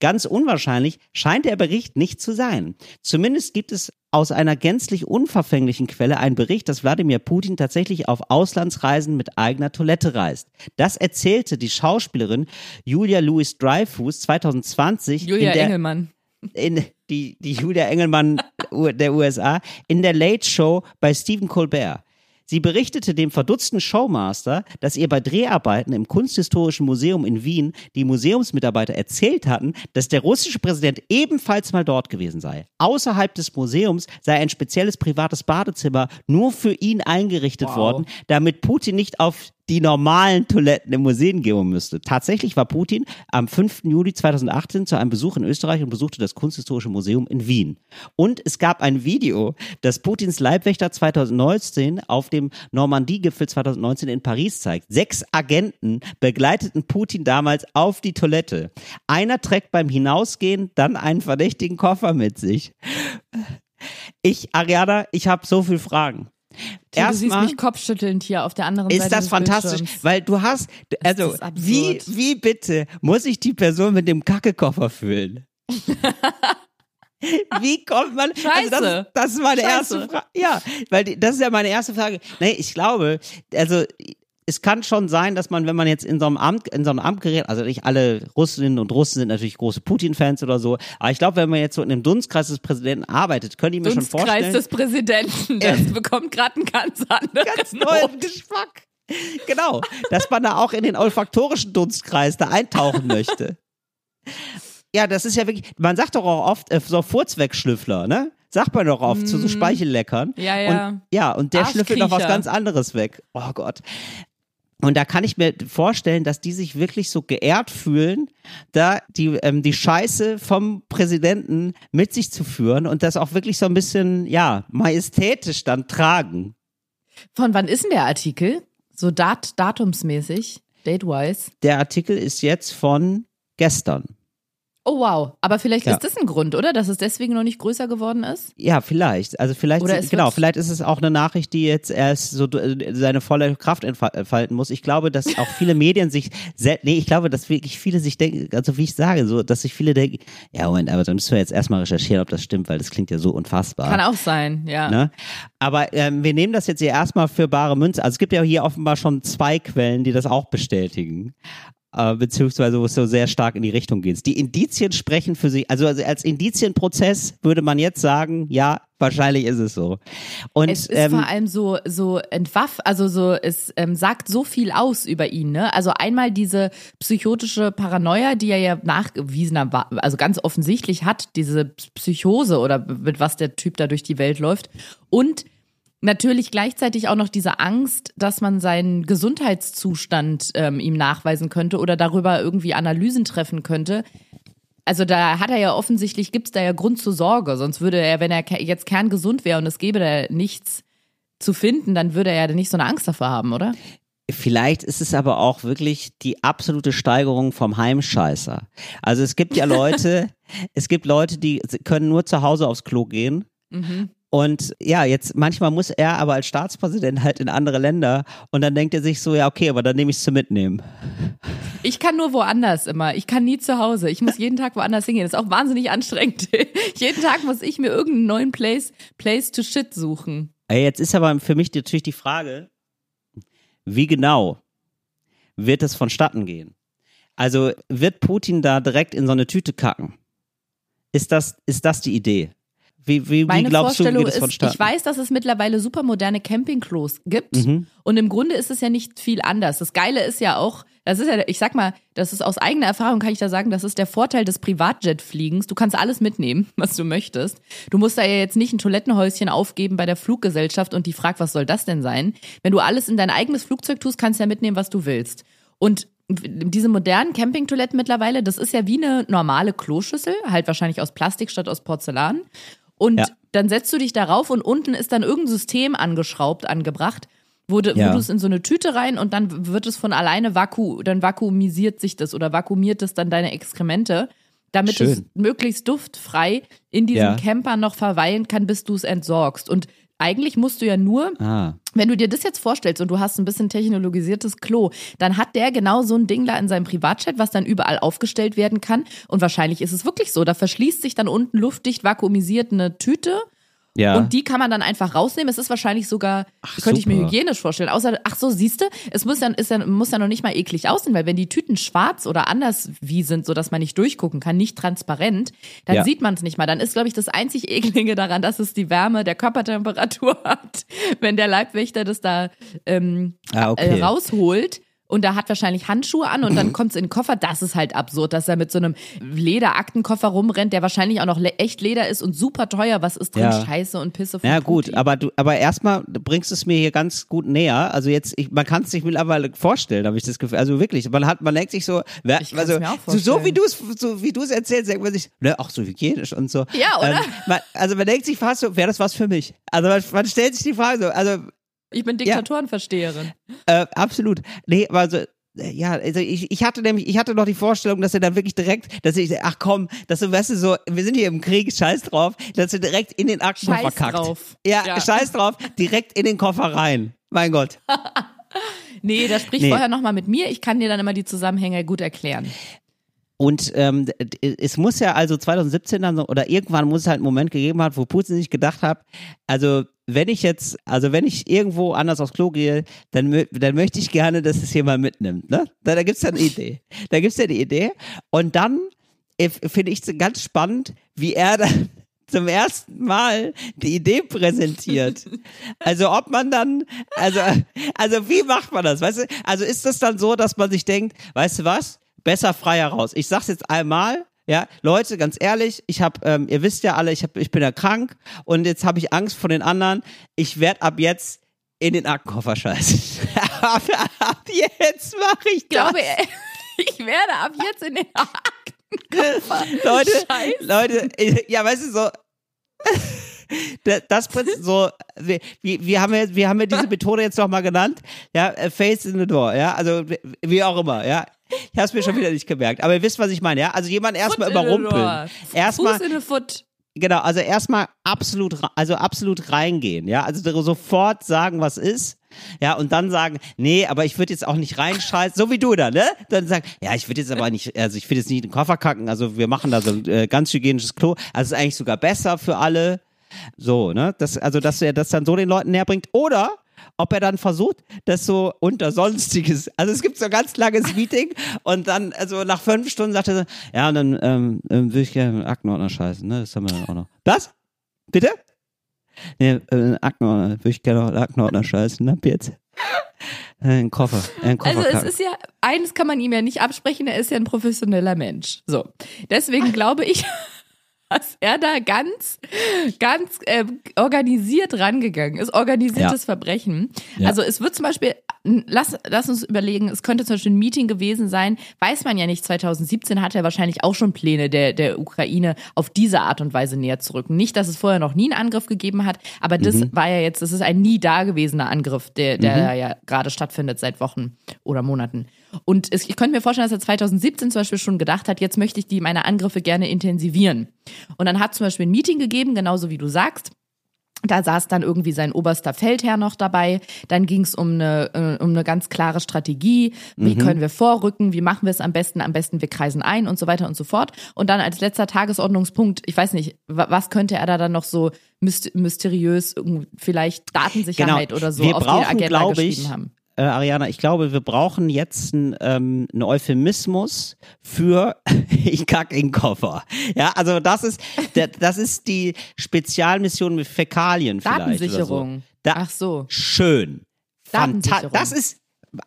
Ganz unwahrscheinlich scheint der Bericht nicht zu sein. Zumindest gibt es aus einer gänzlich unverfänglichen Quelle einen Bericht, dass Wladimir Putin tatsächlich auf Auslandsreisen mit eigener Toilette reist. Das erzählte die Schauspielerin Julia Louis Dreyfus 2020 Julia in der, Engelmann. in die, die Julia Engelmann der USA in der Late Show bei Stephen Colbert. Sie berichtete dem verdutzten Showmaster, dass ihr bei Dreharbeiten im Kunsthistorischen Museum in Wien die Museumsmitarbeiter erzählt hatten, dass der russische Präsident ebenfalls mal dort gewesen sei. Außerhalb des Museums sei ein spezielles privates Badezimmer nur für ihn eingerichtet worden, damit Putin nicht auf die normalen Toiletten im Museum gehen müsste. Tatsächlich war Putin am 5. Juli 2018 zu einem Besuch in Österreich und besuchte das Kunsthistorische Museum in Wien. Und es gab ein Video, das Putins Leibwächter 2019 auf dem Normandie-Gipfel 2019 in Paris zeigt. Sechs Agenten begleiteten Putin damals auf die Toilette. Einer trägt beim Hinausgehen dann einen verdächtigen Koffer mit sich. Ich, Ariana, ich habe so viele Fragen. Till, du siehst Erstmal- mich kopfschüttelnd hier auf der anderen Seite ist das fantastisch, Bildschirms. weil du hast, also ist wie, wie bitte muss ich die Person mit dem Kackekoffer fühlen? Wie kommt man? Also das, Scheiße. das ist meine Scheiße. erste Frage. Ja, weil die, das ist ja meine erste Frage. Nee, ich glaube, also es kann schon sein, dass man, wenn man jetzt in so einem Amt, in so einem Amt gerät, also nicht alle Russinnen und Russen sind natürlich große Putin-Fans oder so, aber ich glaube, wenn man jetzt so in dem Dunstkreis des Präsidenten arbeitet, könnte ich mir schon Dunstkreis vorstellen. des Präsidenten. Das bekommt gerade einen ganz anderen ganz neuen Geschmack. Genau, dass man da auch in den olfaktorischen Dunstkreis da eintauchen möchte. Ja, das ist ja wirklich, man sagt doch auch oft, äh, so Furzwegschlüffler, ne? Sagt man doch oft zu so Speichelleckern. Ja, ja. Und, ja, und der schlüffelt noch was ganz anderes weg. Oh Gott. Und da kann ich mir vorstellen, dass die sich wirklich so geehrt fühlen, da die, ähm, die Scheiße vom Präsidenten mit sich zu führen und das auch wirklich so ein bisschen, ja, majestätisch dann tragen. Von wann ist denn der Artikel? So dat datumsmäßig, date-wise. Der Artikel ist jetzt von gestern. Oh wow, aber vielleicht Ja. ist das ein Grund, oder? Dass es deswegen noch nicht größer geworden ist? Ja, vielleicht. Also vielleicht, genau, vielleicht ist es auch eine Nachricht, die jetzt erst so seine volle Kraft entfa- entfalten muss. Ich glaube, dass auch viele Medien sich, nee, ich glaube, dass wirklich viele sich denken, also wie ich sage, so, dass sich viele denken, ja, Moment, aber dann müssen wir jetzt erstmal recherchieren, ob das stimmt, weil das klingt ja so unfassbar. Kann auch sein, ja. Ne? Aber ähm, wir nehmen das jetzt hier erstmal für bare Münze. Also es gibt ja hier offenbar schon zwei Quellen, die das auch bestätigen. Äh, beziehungsweise wo es so sehr stark in die Richtung geht. Die Indizien sprechen für sich, also, also als Indizienprozess würde man jetzt sagen, ja, wahrscheinlich ist es so. Und Es ist ähm, vor allem so, so entwaff, also so, es ähm, sagt so viel aus über ihn, ne? Also einmal diese psychotische Paranoia, die er ja nachgewiesener, war- also ganz offensichtlich hat, diese Psychose oder mit was der Typ da durch die Welt läuft. Und natürlich gleichzeitig auch noch diese Angst, dass man seinen Gesundheitszustand ähm, ihm nachweisen könnte oder darüber irgendwie Analysen treffen könnte. Also da hat er ja offensichtlich, gibt's da ja Grund zur Sorge. Sonst würde er, wenn er jetzt kerngesund wäre und es gäbe da nichts zu finden, dann würde er ja nicht so eine Angst davor haben, oder? Vielleicht ist es aber auch wirklich die absolute Steigerung vom Heimscheißer. Also es gibt ja Leute, es gibt Leute, die können nur zu Hause aufs Klo gehen. Und ja, jetzt manchmal muss er aber als Staatspräsident halt in andere Länder und dann denkt er sich so, ja, okay, aber dann nehme ich es zum Mitnehmen. Ich kann nur woanders immer. Ich kann nie zu Hause. Ich muss jeden Tag woanders hingehen. Das ist auch wahnsinnig anstrengend. jeden Tag muss ich mir irgendeinen neuen Place, Place to shit suchen. Ey, Jetzt ist aber für mich natürlich die Frage, wie genau wird es vonstatten gehen? Also wird Putin da direkt in so eine Tüte kacken? Ist das, ist das die Idee? Wie, wie, wie Meine glaubst du, Vorstellung geht es ist, vonstatten? ich weiß, dass es mittlerweile super moderne Campingklos gibt. Mhm. Und im Grunde ist es ja nicht viel anders. Das Geile ist ja auch, das ist ja, ich sag mal, das ist aus eigener Erfahrung kann ich da sagen, das ist der Vorteil des Privatjetfliegens. Du kannst alles mitnehmen, was du möchtest. Du musst da ja jetzt nicht ein Toilettenhäuschen aufgeben bei der Fluggesellschaft und die fragt, was soll das denn sein? Wenn du alles in dein eigenes Flugzeug tust, kannst du ja mitnehmen, was du willst. Und diese modernen Campingtoiletten mittlerweile, das ist ja wie eine normale Kloschüssel, halt wahrscheinlich aus Plastik statt aus Porzellan. Und Ja. dann setzt du dich darauf und unten ist dann irgendein System angeschraubt, angebracht, wo du, Ja. es in so eine Tüte rein und dann wird es von alleine vaku, dann vakuumisiert sich das oder vakuumiert es dann deine Exkremente, damit Schön. es möglichst duftfrei in diesem Ja. Camper noch verweilen kann, bis du es entsorgst. Und eigentlich musst du ja nur Ah, wenn du dir das jetzt vorstellst und du hast ein bisschen technologisiertes Klo, dann hat der genau so ein Ding da in seinem Privatchat, was dann überall aufgestellt werden kann. Und wahrscheinlich ist es wirklich so. Da verschließt sich dann unten luftdicht vakuumisiert eine Tüte. Ja. Und die kann man dann einfach rausnehmen. Es ist wahrscheinlich sogar, könnte ich mir super. hygienisch vorstellen. Außer, ach so, siehste, es muss ja, ist ja, muss ja noch nicht mal eklig aussehen, weil wenn die Tüten schwarz oder anders wie sind, so dass man nicht durchgucken kann, nicht transparent, dann Ja. sieht man es nicht mal. Dann ist, glaube ich, das einzig eklige daran, dass es die Wärme der Körpertemperatur hat, wenn der Leibwächter das da ähm, Ah, okay. äh, rausholt. Und da hat wahrscheinlich Handschuhe an und dann kommt es in den Koffer. Das ist halt absurd, dass er mit so einem Lederaktenkoffer rumrennt, der wahrscheinlich auch noch le echt Leder ist und super teuer. Was ist drin? Ja. Scheiße und Pisse von Ja gut, Putin. aber du, aber erstmal bringst es mir hier ganz gut näher. Also jetzt, ich, man kann es sich mittlerweile vorstellen, habe ich das Gefühl. Also wirklich, man hat, man denkt sich so, wer, also so, so wie du es, so wie du es erzählst, denkt man sich, ne, auch so hygienisch und so. Ja, oder? Ähm, man, also man denkt sich fast so, wäre das was für mich? Also man, man stellt sich die Frage so, also Ich bin Diktatorenversteherin. äh, absolut. Nee, aber also äh, ja, also ich, ich hatte nämlich, ich hatte noch die Vorstellung, dass er dann wirklich direkt, dass ich, ach komm, dass du, weißt du, so, wir sind hier im Krieg, scheiß drauf, dass du direkt in den Aktenkoffer Scheiß kackt. drauf. Ja, Ja. scheiß drauf, direkt in den Koffer rein. Mein Gott. Nee, da sprich Nee. vorher nochmal mit mir. Ich kann dir dann immer die Zusammenhänge gut erklären. Und ähm, es muss ja also 2017 dann so, oder irgendwann muss es halt einen Moment gegeben haben, wo Putin sich gedacht hat, also wenn ich jetzt, also wenn ich irgendwo anders aufs Klo gehe, dann, dann möchte ich gerne, dass es jemand mitnimmt. Ne? Da, da gibt's ja eine Idee. Da gibt's ja eine Idee. Und dann äh, finde ich ganz spannend, wie er dann zum ersten Mal die Idee präsentiert. Also ob man dann, also, also wie macht man das? Weißt du, also ist das dann so, dass man sich denkt, weißt du was? Besser frei heraus. Ich sag's jetzt einmal. Ja, Leute, ganz ehrlich, ich habe, ähm, ihr wisst ja alle, ich, hab, ich bin ja krank und jetzt habe ich Angst vor den anderen. Ich werde ab jetzt in den Aktenkoffer scheißen. ab, ab jetzt mache ich Ich glaube, ich werde ab jetzt in den Aktenkoffer. Leute, Scheiße. Leute, ja, weißt du, so. Da- Das Prinzip, so, wir, wir, wir, haben wir haben ja diese Methode jetzt noch mal genannt, ja, Face in the Door, ja, also wie- wie auch immer, ja. Ich habe es mir schon wieder nicht gemerkt, aber ihr wisst, was ich meine, ja. Also jemand erstmal überrumpeln, erstmal Fuß in the foot. Genau, also erstmal absolut, also absolut reingehen, ja, also sofort sagen, was ist, ja, und dann sagen, nee, aber ich würde jetzt auch nicht reinscheißen, so wie du da, ne? Dann sagen, ja, ich würde jetzt aber nicht, also ich würde jetzt nicht in den Koffer kacken, also wir machen da so ein äh, ganz hygienisches Klo, also ist eigentlich sogar besser für alle, so, ne? Das, also, dass er das dann so den Leuten näher bringt, oder ob er dann versucht, das so unter Sonstiges, also es gibt so ein ganz langes Meeting und dann, also nach fünf Stunden sagt er so, ja, und dann ähm, ähm, würde ich gerne einen Aktenordner scheißen, ne? Das haben wir dann auch noch. Was? Bitte? Nee, äh, einen Aktenordner, würde ich gerne noch einen Aktenordner scheißen, ab jetzt. Äh, einen Koffer, äh, einen Koffer Also es ist ja, eines kann man ihm ja nicht absprechen, er ist ja ein professioneller Mensch. So. Deswegen glaube ich, dass er da ganz, ganz äh, organisiert rangegangen ist. Organisiertes Verbrechen. Ja. Also es wird zum Beispiel, lass, lass uns überlegen, es könnte zum Beispiel ein Meeting gewesen sein, weiß man ja nicht, 2017 hat er wahrscheinlich auch schon Pläne der, der Ukraine auf diese Art und Weise näher zu rücken. Nicht, dass es vorher noch nie einen Angriff gegeben hat, aber das Mhm. war ja jetzt, das ist ein nie dagewesener Angriff, der, der ja gerade stattfindet seit Wochen oder Monaten. Und es, ich könnte mir vorstellen, dass er 2017 zum Beispiel schon gedacht hat, jetzt möchte ich die meine Angriffe gerne intensivieren. Und dann hat zum Beispiel ein Meeting gegeben, genauso wie du sagst. Da saß dann irgendwie sein oberster Feldherr noch dabei. Dann ging es um eine, äh, um eine ganz klare Strategie. Wie können wir vorrücken? Wie machen wir es am besten? Am besten, wir kreisen ein und so weiter und so fort. Und dann als letzter Tagesordnungspunkt, ich weiß nicht, wa- was könnte er da dann noch so myst- mysteriös, vielleicht Datensicherheit oder so Genau. Wir auf die brauchen, Agenda glaube geschrieben ich, haben. Äh, Ariana, ich glaube, wir brauchen jetzt einen, ähm, einen Euphemismus für ich kack in den Koffer. Ja, also das ist, das ist die Spezialmission mit Fäkalien vielleicht. Oder so. Datensicherung. Da, Ach so. Schön. Datensicherung. das ist,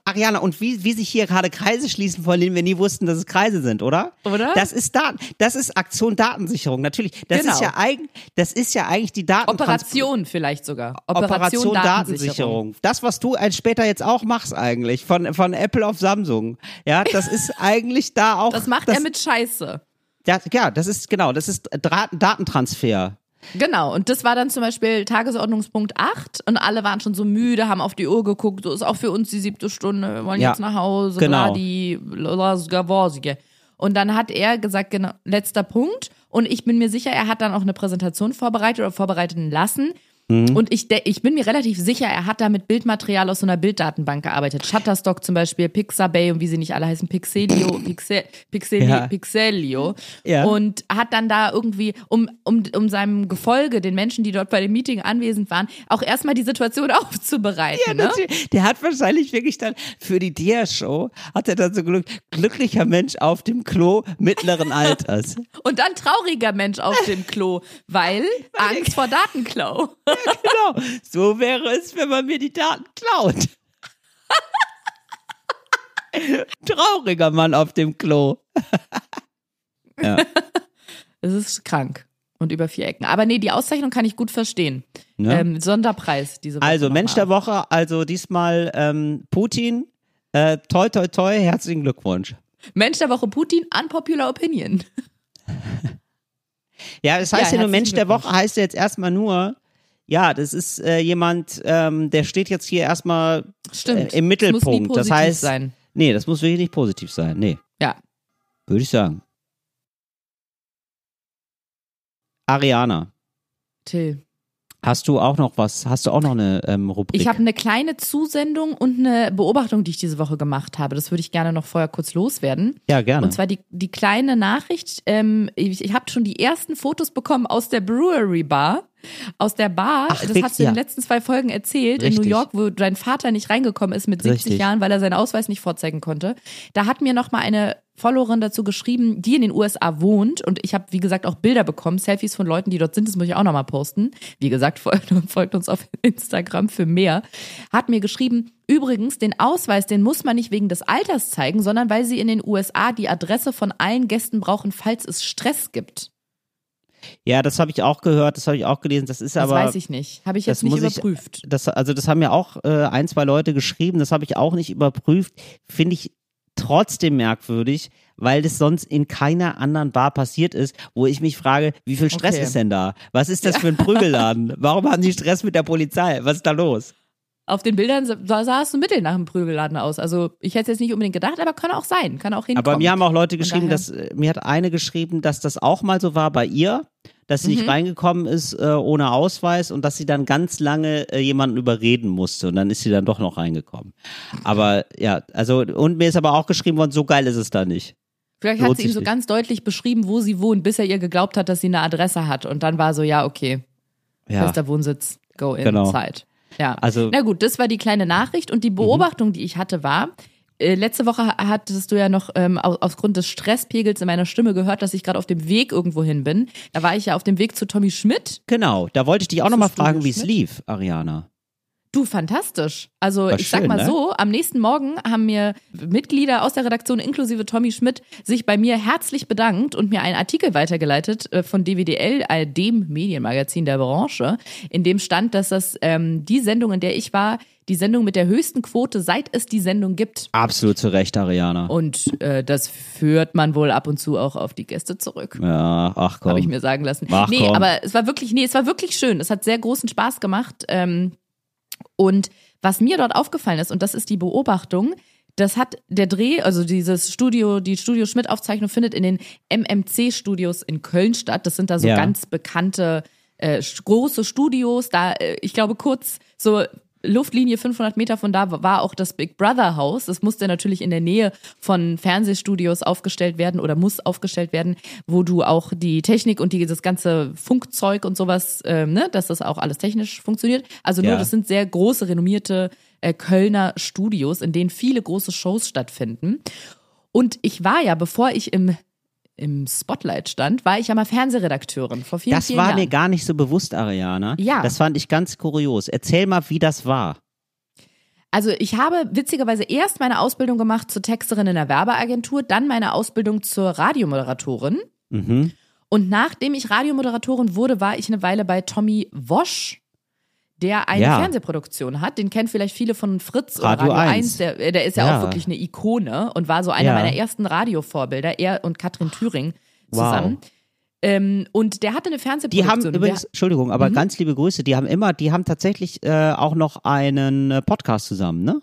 Ariana, und wie, wie sich hier gerade Kreise schließen, von denen wir nie wussten, dass es Kreise sind, oder? Oder? Das ist Daten, das ist Aktion Datensicherung, natürlich. Das Genau. ist ja eigentlich, das ist ja eigentlich die Daten Operation vielleicht sogar. Operation Datensicherung. Das, was du als später jetzt auch machst eigentlich, von, von Apple auf Samsung. Ja, das ist eigentlich da auch. Das macht das, er mit Scheiße. Das, ja, das ist, genau, das ist Dra Datentransfer. Genau, und das war dann zum Beispiel Tagesordnungspunkt 8 und alle waren schon so müde, haben auf die Uhr geguckt, so ist auch für uns die siebte Stunde, wir wollen Ja, jetzt nach Hause, genau. Lasgavorsige. Und dann hat er gesagt, genau, letzter Punkt. Und ich bin mir sicher, er hat dann auch eine Präsentation vorbereitet oder vorbereiten lassen. Mhm. Und ich, ich bin mir relativ sicher, er hat da mit Bildmaterial aus so einer Bilddatenbank gearbeitet. Shutterstock zum Beispiel, Pixabay und wie sie nicht alle heißen, Pixelio, Pixel, Pixeli, Ja. Pixelio. Ja. Und hat dann da irgendwie, um, um, um seinem Gefolge, den Menschen, die dort bei dem Meeting anwesend waren, auch erstmal die Situation aufzubereiten. Ja, ne? natürlich. Der hat wahrscheinlich wirklich dann für die Dia-Show, hat er dann so Glück, glücklicher Mensch auf dem Klo mittleren Alters. Und dann trauriger Mensch auf dem Klo, weil Angst vor Datenklau. genau. So wäre es, wenn man mir die Daten klaut. Trauriger Mann auf dem Klo. ja. Es ist krank. Und über vier Ecken. Aber nee, die Auszeichnung kann ich gut verstehen. Ne? Ähm, Sonderpreis diese Woche. Also, Mensch mal. der Woche, also diesmal ähm, Putin. Äh, toi, toi, toi, herzlichen Glückwunsch. Mensch der Woche Putin, unpopular opinion. Ja, das heißt Ja, ja, nur Mensch der. Woche heißt ja jetzt erstmal nur, ja, das ist äh, jemand, ähm, der steht jetzt hier erstmal Stimmt. äh, im Es muss nie Mittelpunkt. Das positiv heißt, sein. nee, das muss wirklich nicht positiv sein. Nee, Ja. würde ich sagen. Ariana, Till. hast du auch noch was? Hast du auch noch eine ähm, Rubrik? Ich habe eine kleine Zusendung und eine Beobachtung, die ich diese Woche gemacht habe. Das würde ich gerne noch vorher kurz loswerden. ja, gerne. Und zwar die, die kleine Nachricht. Ähm, ich ich habe schon die ersten Fotos bekommen aus der Brewery Bar. Aus der Bar, Ach, das hast du in ja. den letzten zwei Folgen erzählt, in Richtig. New York, wo dein Vater nicht reingekommen ist mit 70 Richtig. Jahren, weil er seinen Ausweis nicht vorzeigen konnte. Da hat mir noch mal eine Followerin dazu geschrieben, die in den USA wohnt und ich habe wie gesagt auch Bilder bekommen, Selfies von Leuten, die dort sind, das muss ich auch noch mal posten. Wie gesagt, folgt, folgt uns auf Instagram für mehr. Hat mir geschrieben, übrigens, den Ausweis, den muss man nicht wegen des Alters zeigen, sondern weil sie in den USA die Adresse von allen Gästen brauchen, falls es Stress gibt. Ja, das habe ich auch gehört, das habe ich auch gelesen. Das ist Das aber. weiß ich nicht. Habe ich das jetzt nicht muss ich- überprüft. Das, also das haben ja auch äh, ein, zwei Leute geschrieben, das habe ich auch nicht überprüft. Finde ich trotzdem merkwürdig, weil das sonst in keiner anderen Bar passiert ist, wo ich mich frage, wie viel Stress Okay. ist denn da? Was ist das für ein Prügelladen? Warum haben die Stress mit der Polizei? Was ist da los? Auf den Bildern sah es so mittel nach einem Prügelladen aus. Also ich hätte es jetzt nicht unbedingt gedacht, aber kann auch sein. Kann auch hinkommen. Aber mir haben auch Leute geschrieben, dass äh, mir hat eine geschrieben, dass das auch mal so war bei ihr, dass sie Mhm. nicht reingekommen ist äh, ohne Ausweis und dass sie dann ganz lange äh, jemanden überreden musste und dann ist sie dann doch noch reingekommen. Aber ja, also und mir ist aber auch geschrieben worden, so geil ist es da nicht. Vielleicht hat lohnt sie ihm so nicht. ganz deutlich beschrieben, wo sie wohnt, bis er ihr geglaubt hat, dass sie eine Adresse hat. Und dann war so, ja, okay, Ja, fester Wohnsitz, go in, Genau. Zeit. Ja. also Na gut, das war die kleine Nachricht und die Beobachtung, die ich hatte, war, äh, letzte Woche ha- hattest du ja noch ähm, aus, aufgrund des Stresspegels in meiner Stimme gehört, dass ich gerade auf dem Weg irgendwo hin bin. Da war ich ja auf dem Weg zu Tommy Schmidt. genau, da wollte ich dich auch nochmal fragen, wie es lief, Ariana. Du, fantastisch. Also War ich sag schön, mal ne? so, am nächsten Morgen haben mir Mitglieder aus der Redaktion inklusive Tommy Schmidt sich bei mir herzlich bedankt und mir einen Artikel weitergeleitet äh, von DWDL, dem Medienmagazin der Branche, in dem stand, dass das ähm, die Sendung, in der ich war, die Sendung mit der höchsten Quote, seit es die Sendung gibt. Absolut zu Recht, Ariana. Und äh, das führt man wohl ab und zu auch auf die Gäste zurück. ja, ach komm. Habe ich mir sagen lassen. Ach, nee, komm. aber es war wirklich, nee, es war wirklich schön. Es hat sehr großen Spaß gemacht. Ähm, und was mir dort aufgefallen ist, und das ist die Beobachtung, das hat der Dreh, also dieses Studio, die Studio Schmidt-Aufzeichnung findet in den MMC-Studios in Köln statt. Das sind da so Ja. ganz bekannte äh, große Studios. Da, äh, ich glaube, kurz so Luftlinie 500 Meter von da war auch das Big Brother Haus. Das musste natürlich in der Nähe von Fernsehstudios aufgestellt werden oder muss aufgestellt werden, wo du auch die Technik und die, das ganze Funkzeug und sowas, ähm, ne, dass das auch alles technisch funktioniert. Also nur, Ja. das sind sehr große, renommierte äh, Kölner Studios, in denen viele große Shows stattfinden. Und ich war ja, bevor ich im im Spotlight stand, war ich ja mal Fernsehredakteurin vor vielen, das vielen war Jahren. mir gar nicht so bewusst, Ariana. Ja. Das fand ich ganz kurios. Erzähl mal, wie das war. Also ich habe witzigerweise erst meine Ausbildung gemacht zur Texterin in der Werbeagentur, dann meine Ausbildung zur Radiomoderatorin. Mhm. Und nachdem ich Radiomoderatorin wurde, war ich eine Weile bei Tommy Wosch, der eine Ja. Fernsehproduktion hat. Den kennen vielleicht viele von Fritz oder Radio Radio 1. 1. Der, der ist ja, Ja. auch wirklich eine Ikone und war so einer Ja. meiner ersten Radiovorbilder. Er und Katrin Thüring zusammen. Wow. Ähm, und der hatte eine Die Fernsehproduktion. haben Und übrigens, der, Entschuldigung, aber Mhm. ganz liebe Grüße, die haben immer, die haben tatsächlich äh, auch noch einen äh, Podcast zusammen, ne?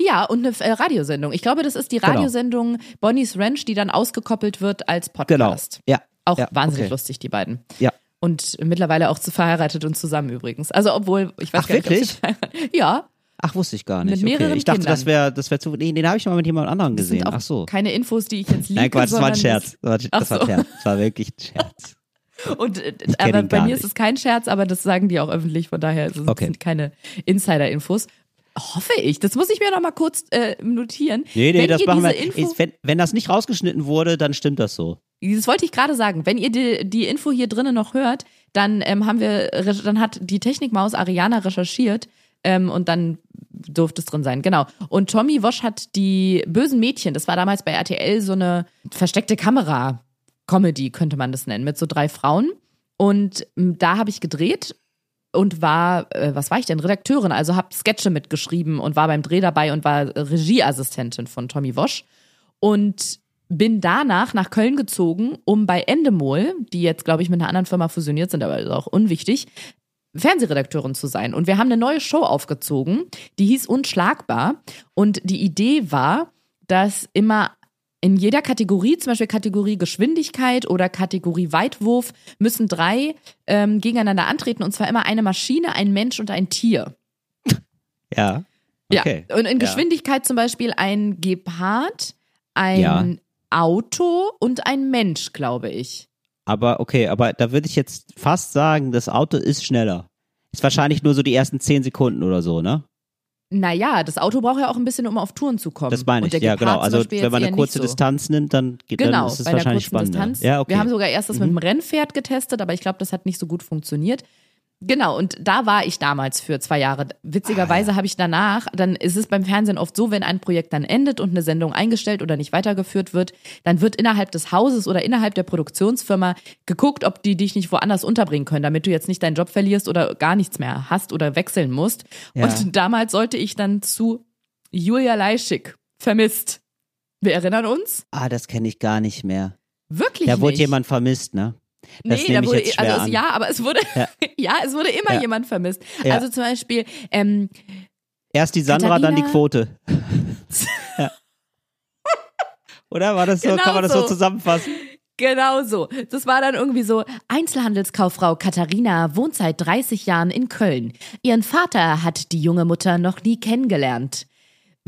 Ja, und eine äh, Radiosendung. Ich glaube, das ist die Genau. Radiosendung Bonnie's Ranch, die dann ausgekoppelt wird als Genau. Podcast. Ja. Auch wahnsinnig okay. lustig, die beiden. Ja. Und mittlerweile auch zu verheiratet und zusammen übrigens. Also obwohl, ich weiß Ach, gar nicht, ob wirklich? sie verheiratet- Ja, Ach, wusste ich gar Mit nicht. mehreren okay. Ich dachte, Kindern. das wäre das wär zu. Nee, den habe ich mal mit jemand anderem sind gesehen. auch Ach so. keine Infos, die ich jetzt liege. Nein, Quatsch, das war ein Scherz. Das war, das war ein Scherz. Das war wirklich ein Scherz. Und äh, aber bei mir nicht. ist es kein Scherz, aber das sagen die auch öffentlich, von daher sind es Okay. sind keine Insider-Infos. Hoffe ich. Das muss ich mir noch mal kurz äh, notieren. Nee, nee, Wenn das machen wir. Info, wenn, wenn das nicht rausgeschnitten wurde, dann stimmt das so. Das wollte ich gerade sagen. Wenn ihr die, die Info hier drinnen noch hört, dann ähm, haben wir, dann hat die Technikmaus Ariana recherchiert ähm, und dann durfte es drin sein. Genau. Und Tommy Wosch hat die bösen Mädchen, das war damals bei RTL so eine versteckte Kamera. Comedy könnte man das nennen, mit so drei Frauen. Und ähm, da habe ich gedreht und war, äh, was war ich denn, Redakteurin, also habe Sketche mitgeschrieben und war beim Dreh dabei und war Regieassistentin von Tommy Wosch. Und bin danach nach Köln gezogen, um bei Endemol, die jetzt, glaube ich, mit einer anderen Firma fusioniert sind, aber ist auch unwichtig, Fernsehredakteurin zu sein. Und wir haben eine neue Show aufgezogen, die hieß Unschlagbar. Und die Idee war, dass immer in jeder Kategorie, zum Beispiel Kategorie Geschwindigkeit oder Kategorie Weitwurf, müssen drei ähm, gegeneinander antreten. Und zwar immer eine Maschine, ein Mensch und ein Tier. Ja. Okay. Ja, und in Ja. Geschwindigkeit zum Beispiel ein Gepard, ein Ja. Auto und ein Mensch, glaube ich. Aber okay, aber da würde ich jetzt fast sagen, das Auto ist schneller. Ist wahrscheinlich nur so die ersten zehn Sekunden oder so, ne? Naja, das Auto braucht ja auch ein bisschen, um auf Touren zu kommen. Das meine ich. Ja, genau. Also wenn man eine kurze so. Distanz nimmt, dann, geht, Genau, dann ist es wahrscheinlich. Distanz. Ja, okay. Wir haben sogar erst das mit Mhm. dem Rennpferd getestet, aber ich glaube, das hat nicht so gut funktioniert. Genau, und da war ich damals für zwei Jahre. Witzigerweise habe ich danach, dann ist es beim Fernsehen oft so, wenn ein Projekt dann endet und eine Sendung eingestellt oder nicht weitergeführt wird, dann wird innerhalb des Hauses oder innerhalb der Produktionsfirma geguckt, ob die dich nicht woanders unterbringen können, damit du jetzt nicht deinen Job verlierst oder gar nichts mehr hast oder wechseln musst. Ja. Und damals sollte ich dann zu Julia Leischig vermisst. Wir erinnern uns? Ah, das kenne ich gar nicht mehr. Wirklich Da wurde nicht. jemand vermisst, ne? Das nee, da wurde, schwer also an. ja, aber es wurde, ja, Ja. es wurde immer Ja. jemand vermisst. Ja. Also zum Beispiel, ähm, Erst die Sandra, dann die Katharina- Quote. Oder war das so? Genau kann man das so so. zusammenfassen? Genau so. Das war dann irgendwie so, Einzelhandelskauffrau Katharina wohnt seit 30 Jahren in Köln. Ihren Vater hat die junge Mutter noch nie kennengelernt.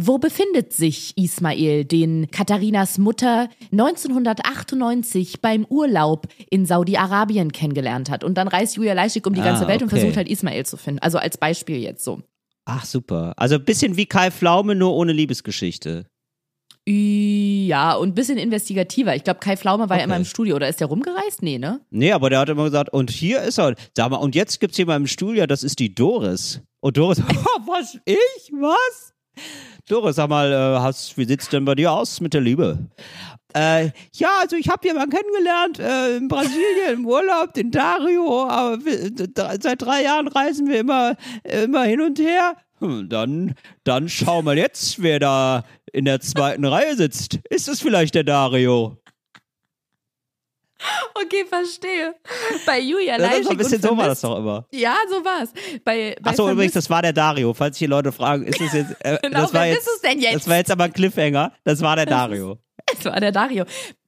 Wo befindet sich Ismail, den Katharinas Mutter 1998 beim Urlaub in Saudi-Arabien kennengelernt hat? Und dann reist Julia Leischig um die Ah, ganze Welt und okay. versucht halt Ismail zu finden. Also als Beispiel jetzt so. Ach, super. Also ein bisschen wie Kai Pflaume, nur ohne Liebesgeschichte. Ja, und ein bisschen investigativer. Ich glaube, Kai Pflaume war ja Okay. immer im Studio. Oder ist der rumgereist? Nee, ne? Nee, aber der hat immer gesagt, und hier ist er. Sag mal, und jetzt gibt's jemanden im Studio, das ist die Doris. Und Doris, was? Ich? Was? Doris, sag mal, äh, hast, wie sieht's denn bei dir aus mit der Liebe? Äh, ja, also ich habe jemanden kennengelernt äh, in Brasilien im Urlaub, den Dario. Aber wir, seit drei Jahren reisen wir immer, immer hin und her. Hm, dann, dann schau mal jetzt, wer da in der zweiten Reihe sitzt. Ist es vielleicht der Dario? Okay, verstehe. Bei Julia Das Leischig ist so ein bisschen so war das doch immer. Ja, so war's. Bei, bei Achso, übrigens, das war der Dario. Falls sich die Leute fragen, ist es jetzt. Äh, Genau, das war jetzt, ist es denn jetzt? Das war jetzt aber ein Cliffhanger. Das war der Dario. Es war der Dario.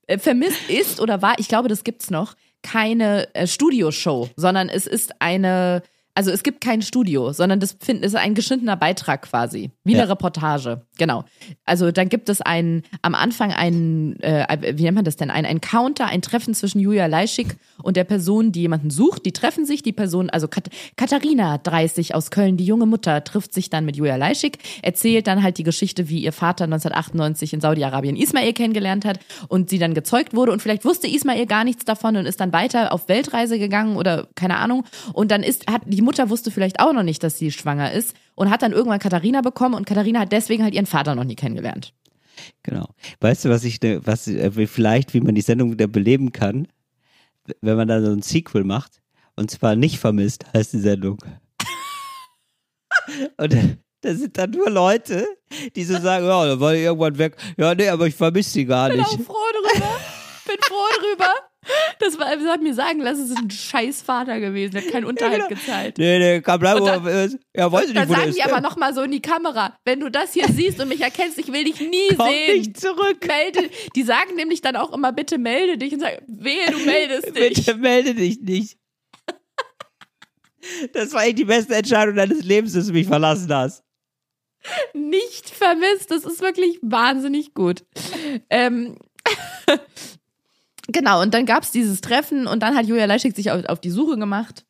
Äh, Vermisst ist oder war, ich glaube, das gibt's noch, keine äh, Studioshow, sondern es ist eine, also es gibt kein Studio, sondern das ist ein geschnittener Beitrag quasi, wie Ja. eine Reportage. Genau. Also dann gibt es einen, am Anfang einen, äh, wie nennt man das denn, ein Encounter, ein Treffen zwischen Julia Leischig und der Person, die jemanden sucht. Die treffen sich, die Person, also Kat Katharina, 30 aus Köln, die junge Mutter, trifft sich dann mit Julia Leischig, erzählt dann halt die Geschichte, wie ihr Vater 1998 in Saudi-Arabien Ismail kennengelernt hat und sie dann gezeugt wurde und vielleicht wusste Ismail gar nichts davon und ist dann weiter auf Weltreise gegangen oder keine Ahnung und dann ist, hat, die Mutter wusste vielleicht auch noch nicht, dass sie schwanger ist und hat dann irgendwann Katharina bekommen und Katharina hat deswegen halt ihren Vater noch nie kennengelernt. Genau. Weißt du, was ich, ne- was, äh, vielleicht, wie man die Sendung wieder beleben kann, wenn man da so ein Sequel macht? Und zwar nicht vermisst, heißt die Sendung. Und da sind dann nur Leute, die so sagen, ja, da war ich irgendwann weg. Ja, nee, aber ich vermisse sie gar Bin nicht. auch froh drüber. Bin froh drüber. Das war, sie hat mir sagen lassen, es ist ein scheiß Vater gewesen, der hat keinen Unterhalt gezahlt. Nee, nee, kann bleiben. Dann- ja, weiß ich Dann nicht, wo der sagen ist. die aber nochmal so in die Kamera, wenn du das hier siehst und mich erkennst, ich will dich nie Komm sehen. nicht zurück. Melde, die sagen nämlich dann auch immer, bitte melde dich und sagen, wehe, du meldest dich. Bitte melde dich nicht. Das war echt die beste Entscheidung deines Lebens, dass du mich verlassen hast. Nicht vermisst, das ist wirklich wahnsinnig gut. Ähm, genau, und dann gab's dieses Treffen und dann hat Julia Leischig sich auf, auf die Suche gemacht.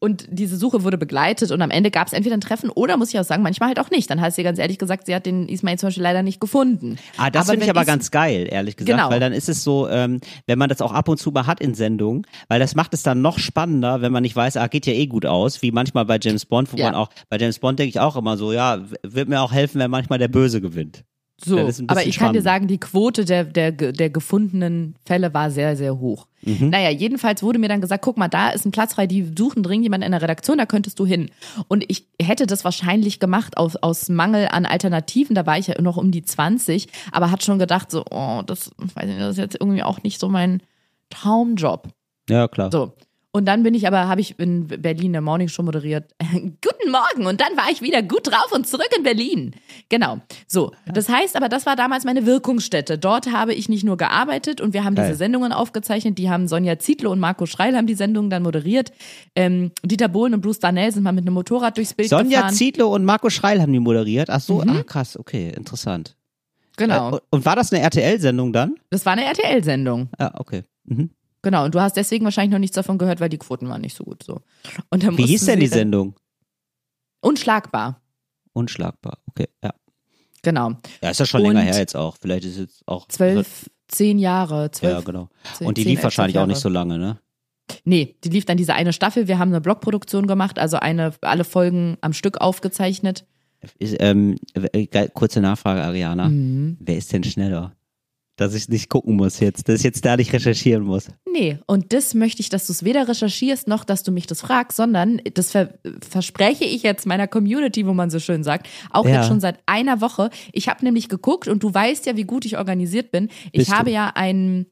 Und diese Suche wurde begleitet und am Ende gab es entweder ein Treffen oder, muss ich auch sagen, manchmal halt auch nicht. Dann heißt sie ganz ehrlich gesagt, sie hat den Ismail zum Beispiel leider nicht gefunden. Ah, das finde ich aber Is- ganz geil, ehrlich gesagt, Genau. weil dann ist es so, ähm, wenn man das auch ab und zu mal hat in Sendungen, weil das macht es dann noch spannender, wenn man nicht weiß, ah, geht ja eh gut aus, wie manchmal bei James Bond, wo Ja. man auch, bei James Bond denke ich auch immer so, ja, wird mir auch helfen, wenn manchmal der Böse gewinnt. So, Ja, aber ich kann dir sagen, die Quote der, der, der gefundenen Fälle war sehr, sehr hoch. Mhm. Naja, jedenfalls wurde mir dann gesagt, guck mal, da ist ein Platz frei, die suchen dringend jemanden in der Redaktion, da könntest du hin. Und ich hätte das wahrscheinlich gemacht aus, aus Mangel an Alternativen, da war ich ja noch um die 20, aber hat schon gedacht so, oh, das, weiß nicht, das ist jetzt irgendwie auch nicht so mein Traumjob. Ja, klar. So. Und dann bin ich aber, habe ich in Berlin eine Morningshow moderiert. Guten Morgen. Und dann war ich wieder gut drauf und zurück in Berlin. Genau. So. Das heißt aber, das war damals meine Wirkungsstätte. Dort habe ich nicht nur gearbeitet und wir haben Geil. diese Sendungen aufgezeichnet. Die haben Sonja Zietlow und Marco Schreil haben die Sendungen dann moderiert. Ähm, Dieter Bohlen und Bruce Darnell sind mal mit einem Motorrad durchs Bild Sonja gefahren. Zietlow und Marco Schreil haben die moderiert. Ach so, Mhm. ah, krass, okay, interessant. Genau. Äh, und- und war das eine RTL-Sendung dann? Das war eine RTL-Sendung. Ah, okay. Mhm. Genau. Und du hast deswegen wahrscheinlich noch nichts davon gehört, weil die Quoten waren nicht so gut. So. Und dann Wie hieß denn die Sendung? Unschlagbar. Unschlagbar, okay, ja. Genau. Ja, ist ja schon Und- länger her jetzt auch. Vielleicht ist jetzt auch. Zwölf, zehn Jahre, zwölf. Ja, genau. zehn- Und die lief wahrscheinlich auch nicht so lange, ne? Nee, die lief dann diese eine Staffel. Wir haben eine Blogproduktion gemacht, also eine, alle Folgen am Stück aufgezeichnet. Ist, ähm, äh, kurze Nachfrage, Ariana. Mhm. Wer ist denn schneller? Dass ich nicht gucken muss jetzt, dass ich jetzt da nicht recherchieren muss. Nee, und das möchte ich, dass du es weder recherchierst, noch dass du mich das fragst, sondern das ver verspreche ich jetzt meiner Community, wo man so schön sagt, auch Ja. jetzt schon seit einer Woche. Ich habe nämlich geguckt und du weißt ja, wie gut ich organisiert bin. Ich Bist du? habe ja einen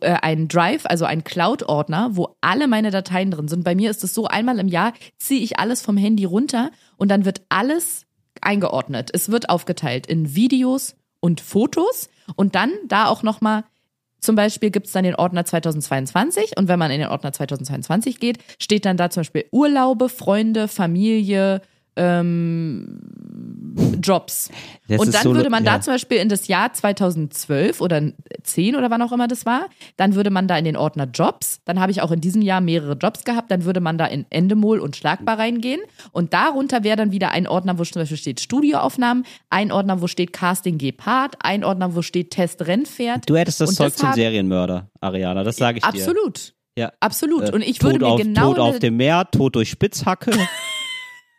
äh, einen Drive, also einen Cloud-Ordner, wo alle meine Dateien drin sind. Bei mir ist es so, einmal im Jahr ziehe ich alles vom Handy runter und dann wird alles eingeordnet. Es wird aufgeteilt in Videos und Fotos und dann da auch nochmal zum Beispiel gibt es dann den Ordner 2022 und wenn man in den Ordner 2022 geht, steht dann da zum Beispiel Urlaube, Freunde, Familie, ähm, Jobs. Das und dann so würde man ja. da zum Beispiel in das Jahr 2012 oder 10 oder wann auch immer das war, dann würde man da in den Ordner Jobs, dann habe ich auch in diesem Jahr mehrere Jobs gehabt, dann würde man da in Endemol und Schlagbar reingehen und darunter wäre dann wieder ein Ordner, wo zum Beispiel steht Studioaufnahmen, ein Ordner, wo steht Casting Gepard, ein Ordner, wo steht Test Rennpferd. Du hättest das Und Zeug das zum Serienmörder, Ariana, das sage ich dir. Absolut. Ja. Absolut. Äh, Und ich Tod würde mir auf, genau Tod auf dem Meer, Tod durch Spitzhacke.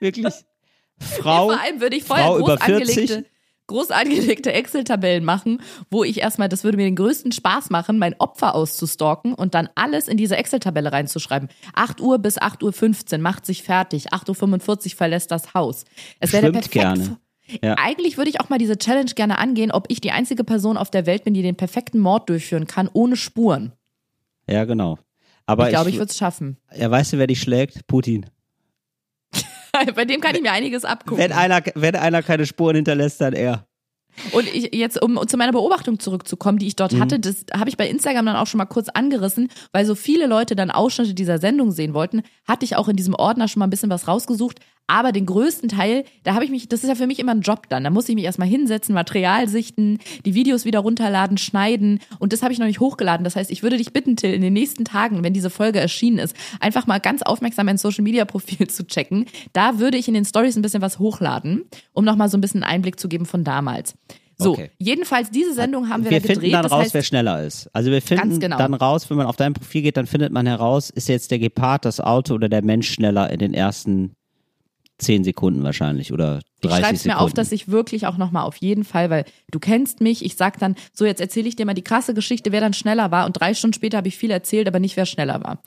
Wirklich? Frau, Vor allem würde ich vorher Frau groß über 40. angelegte, groß angelegte Excel-Tabellen machen, wo ich erstmal, das würde mir den größten Spaß machen, mein Opfer auszustalken und dann alles in diese Excel-Tabelle reinzuschreiben. 8 Uhr bis 8.15 Uhr macht sich fertig, 8.45 Uhr verlässt das Haus. Es wäre perfekte. gerne. Ja. Eigentlich würde ich auch mal diese Challenge gerne angehen, ob ich die einzige Person auf der Welt bin, die den perfekten Mord durchführen kann, ohne Spuren. Ja, genau. Aber Ich glaube, ich, ich würde es schaffen. ja, weißt du, wer dich schlägt? Putin. Bei dem kann ich mir einiges abgucken. Wenn einer, wenn einer keine Spuren hinterlässt, dann er. Und ich jetzt, um zu meiner Beobachtung zurückzukommen, die ich Mhm. dort hatte, das habe ich bei Instagram dann auch schon mal kurz angerissen, weil so viele Leute dann Ausschnitte dieser Sendung sehen wollten, hatte ich auch in diesem Ordner schon mal ein bisschen was rausgesucht. Aber den größten Teil, da habe ich mich, das ist ja für mich immer ein Job dann. Da muss ich mich erstmal hinsetzen, Material sichten, die Videos wieder runterladen, schneiden. Und das habe ich noch nicht hochgeladen. Das heißt, ich würde dich bitten, Till, in den nächsten Tagen, wenn diese Folge erschienen ist, einfach mal ganz aufmerksam mein Social Media Profil zu checken. Da würde ich in den Stories ein bisschen was hochladen, um nochmal so ein bisschen einen Einblick zu geben von damals. So, Okay. jedenfalls diese Sendung haben wir, Wir da finden gedreht. dann das raus, heißt, wer schneller ist. Also wir finden genau. dann raus, wenn man auf dein Profil geht, dann findet man heraus, ist jetzt der Gepard, das Auto oder der Mensch schneller in den ersten 10 Sekunden wahrscheinlich oder 30 ich schreib's Sekunden. mir auf, dass ich wirklich auch nochmal auf jeden Fall, weil du kennst mich, ich sag dann, so jetzt erzähle ich dir mal die krasse Geschichte, wer dann schneller war und drei Stunden später habe ich viel erzählt, aber nicht wer schneller war.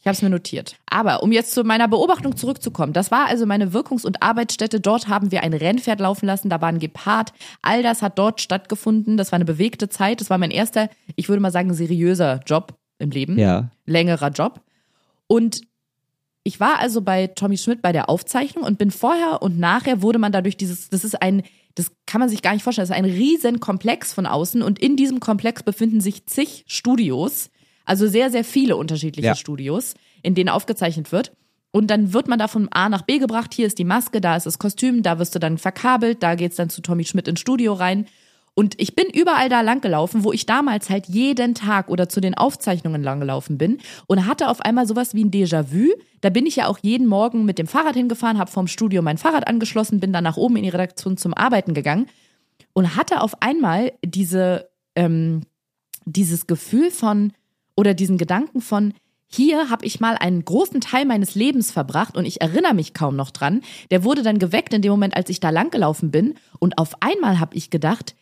Ich habe es mir notiert. Aber um jetzt zu meiner Beobachtung zurückzukommen, das war also meine Wirkungs- und Arbeitsstätte. Dort haben wir ein Rennpferd laufen lassen, da war ein Gepard. All das hat dort stattgefunden. Das war eine bewegte Zeit. Das war mein erster, ich würde mal sagen, seriöser Job im Leben. ja. längerer Job. Und ich war also bei Tommy Schmidt bei der Aufzeichnung und bin vorher und nachher wurde man dadurch dieses, das ist ein, das kann man sich gar nicht vorstellen, das ist ein riesen Komplex von außen und in diesem Komplex befinden sich zig Studios, also sehr, sehr viele unterschiedliche Ja. Studios, in denen aufgezeichnet wird. Und dann wird man da von A nach B gebracht, hier ist die Maske, da ist das Kostüm, da wirst du dann verkabelt, da geht's dann zu Tommy Schmidt ins Studio rein. Und ich bin überall da lang gelaufen, wo ich damals halt jeden Tag oder zu den Aufzeichnungen lang gelaufen bin und hatte auf einmal sowas wie ein Déjà-vu. Da bin ich ja auch jeden Morgen mit dem Fahrrad hingefahren, habe vom Studio mein Fahrrad angeschlossen, bin dann nach oben in die Redaktion zum Arbeiten gegangen und hatte auf einmal diese, ähm, dieses Gefühl von oder diesen Gedanken von, hier habe ich mal einen großen Teil meines Lebens verbracht und ich erinnere mich kaum noch dran. Der wurde dann geweckt in dem Moment, als ich da langgelaufen bin. Und auf einmal habe ich gedacht,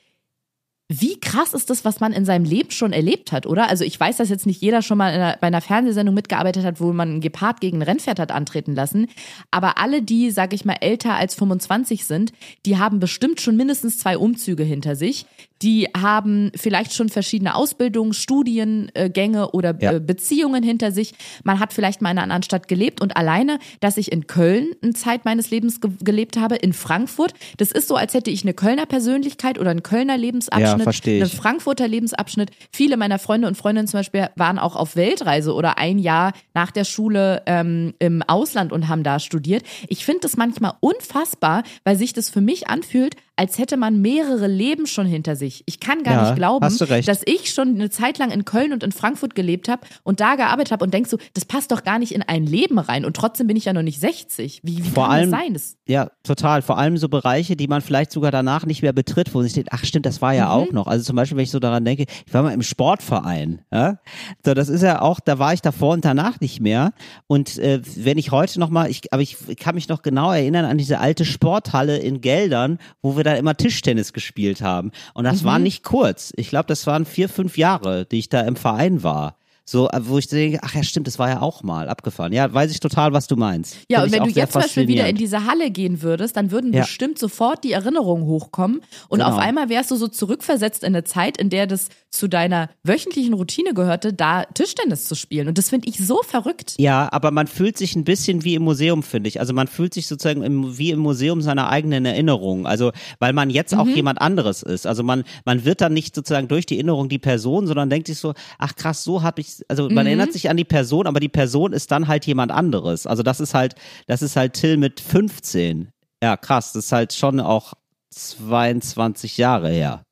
wie krass ist das, was man in seinem Leben schon erlebt hat, oder? Also ich weiß, dass jetzt nicht jeder schon mal in einer, bei einer Fernsehsendung mitgearbeitet hat, wo man einen Gepard gegen ein Rennpferd hat antreten lassen. Aber alle, die, sag ich mal, älter als 25 sind, die haben bestimmt schon mindestens zwei Umzüge hinter sich. Die haben vielleicht schon verschiedene Ausbildungen, Studiengänge oder Ja. äh, Beziehungen hinter sich. Man hat vielleicht mal in einer anderen Stadt gelebt und alleine, dass ich in Köln eine Zeit meines Lebens ge gelebt habe, in Frankfurt, das ist so, als hätte ich eine Kölner Persönlichkeit oder einen Kölner Lebensabschnitt, Ja, verstehe einen ich. Frankfurter Lebensabschnitt. Viele meiner Freunde und Freundinnen zum Beispiel waren auch auf Weltreise oder ein Jahr nach der Schule ähm, im Ausland und haben da studiert. Ich finde das manchmal unfassbar, weil sich das für mich anfühlt, als hätte man mehrere Leben schon hinter sich. Ich kann gar Ja, nicht glauben, dass ich schon eine Zeit lang in Köln und in Frankfurt gelebt habe und da gearbeitet habe und denk so, das passt doch gar nicht in ein Leben rein und trotzdem bin ich ja noch nicht 60. Wie, wie Vor kann allem- das sein? Das, Ja, total. Vor allem so Bereiche, die man vielleicht sogar danach nicht mehr betritt, wo sich denkt, ach stimmt, das war ja auch noch. Also zum Beispiel, wenn ich so daran denke, ich war mal im Sportverein. Ja? So, das ist ja auch, da war ich davor und danach nicht mehr. Und äh, wenn ich heute noch mal, ich, aber ich kann mich noch genau erinnern an diese alte Sporthalle in Geldern, wo wir da immer Tischtennis gespielt haben. Und das war nicht kurz. Ich glaube, das waren vier, fünf Jahre, die ich da im Verein war. So, äh, wo ich denke, ach ja, stimmt, das war ja auch mal abgefahren. Ja, weiß ich total, was du meinst. Ja, Find und wenn du jetzt zum Beispiel wieder in diese Halle gehen würdest, dann würden Ja. bestimmt sofort die Erinnerungen hochkommen und Genau. auf einmal wärst du so zurückversetzt in eine Zeit, in der das zu deiner wöchentlichen Routine gehörte, da Tischtennis zu spielen. Und das finde ich so verrückt. Ja, aber man fühlt sich ein bisschen wie im Museum, finde ich. Also man fühlt sich sozusagen im, wie im Museum seiner eigenen Erinnerungen. Also weil man jetzt auch jemand anderes ist. Also man man wird dann nicht sozusagen durch die Erinnerung die Person, sondern denkt sich so, ach krass, so habe ich. Also man erinnert sich an die Person, aber die Person ist dann halt jemand anderes. Also das ist halt das ist halt Till mit 15. Ja, krass. Das ist halt schon auch 22 Jahre her.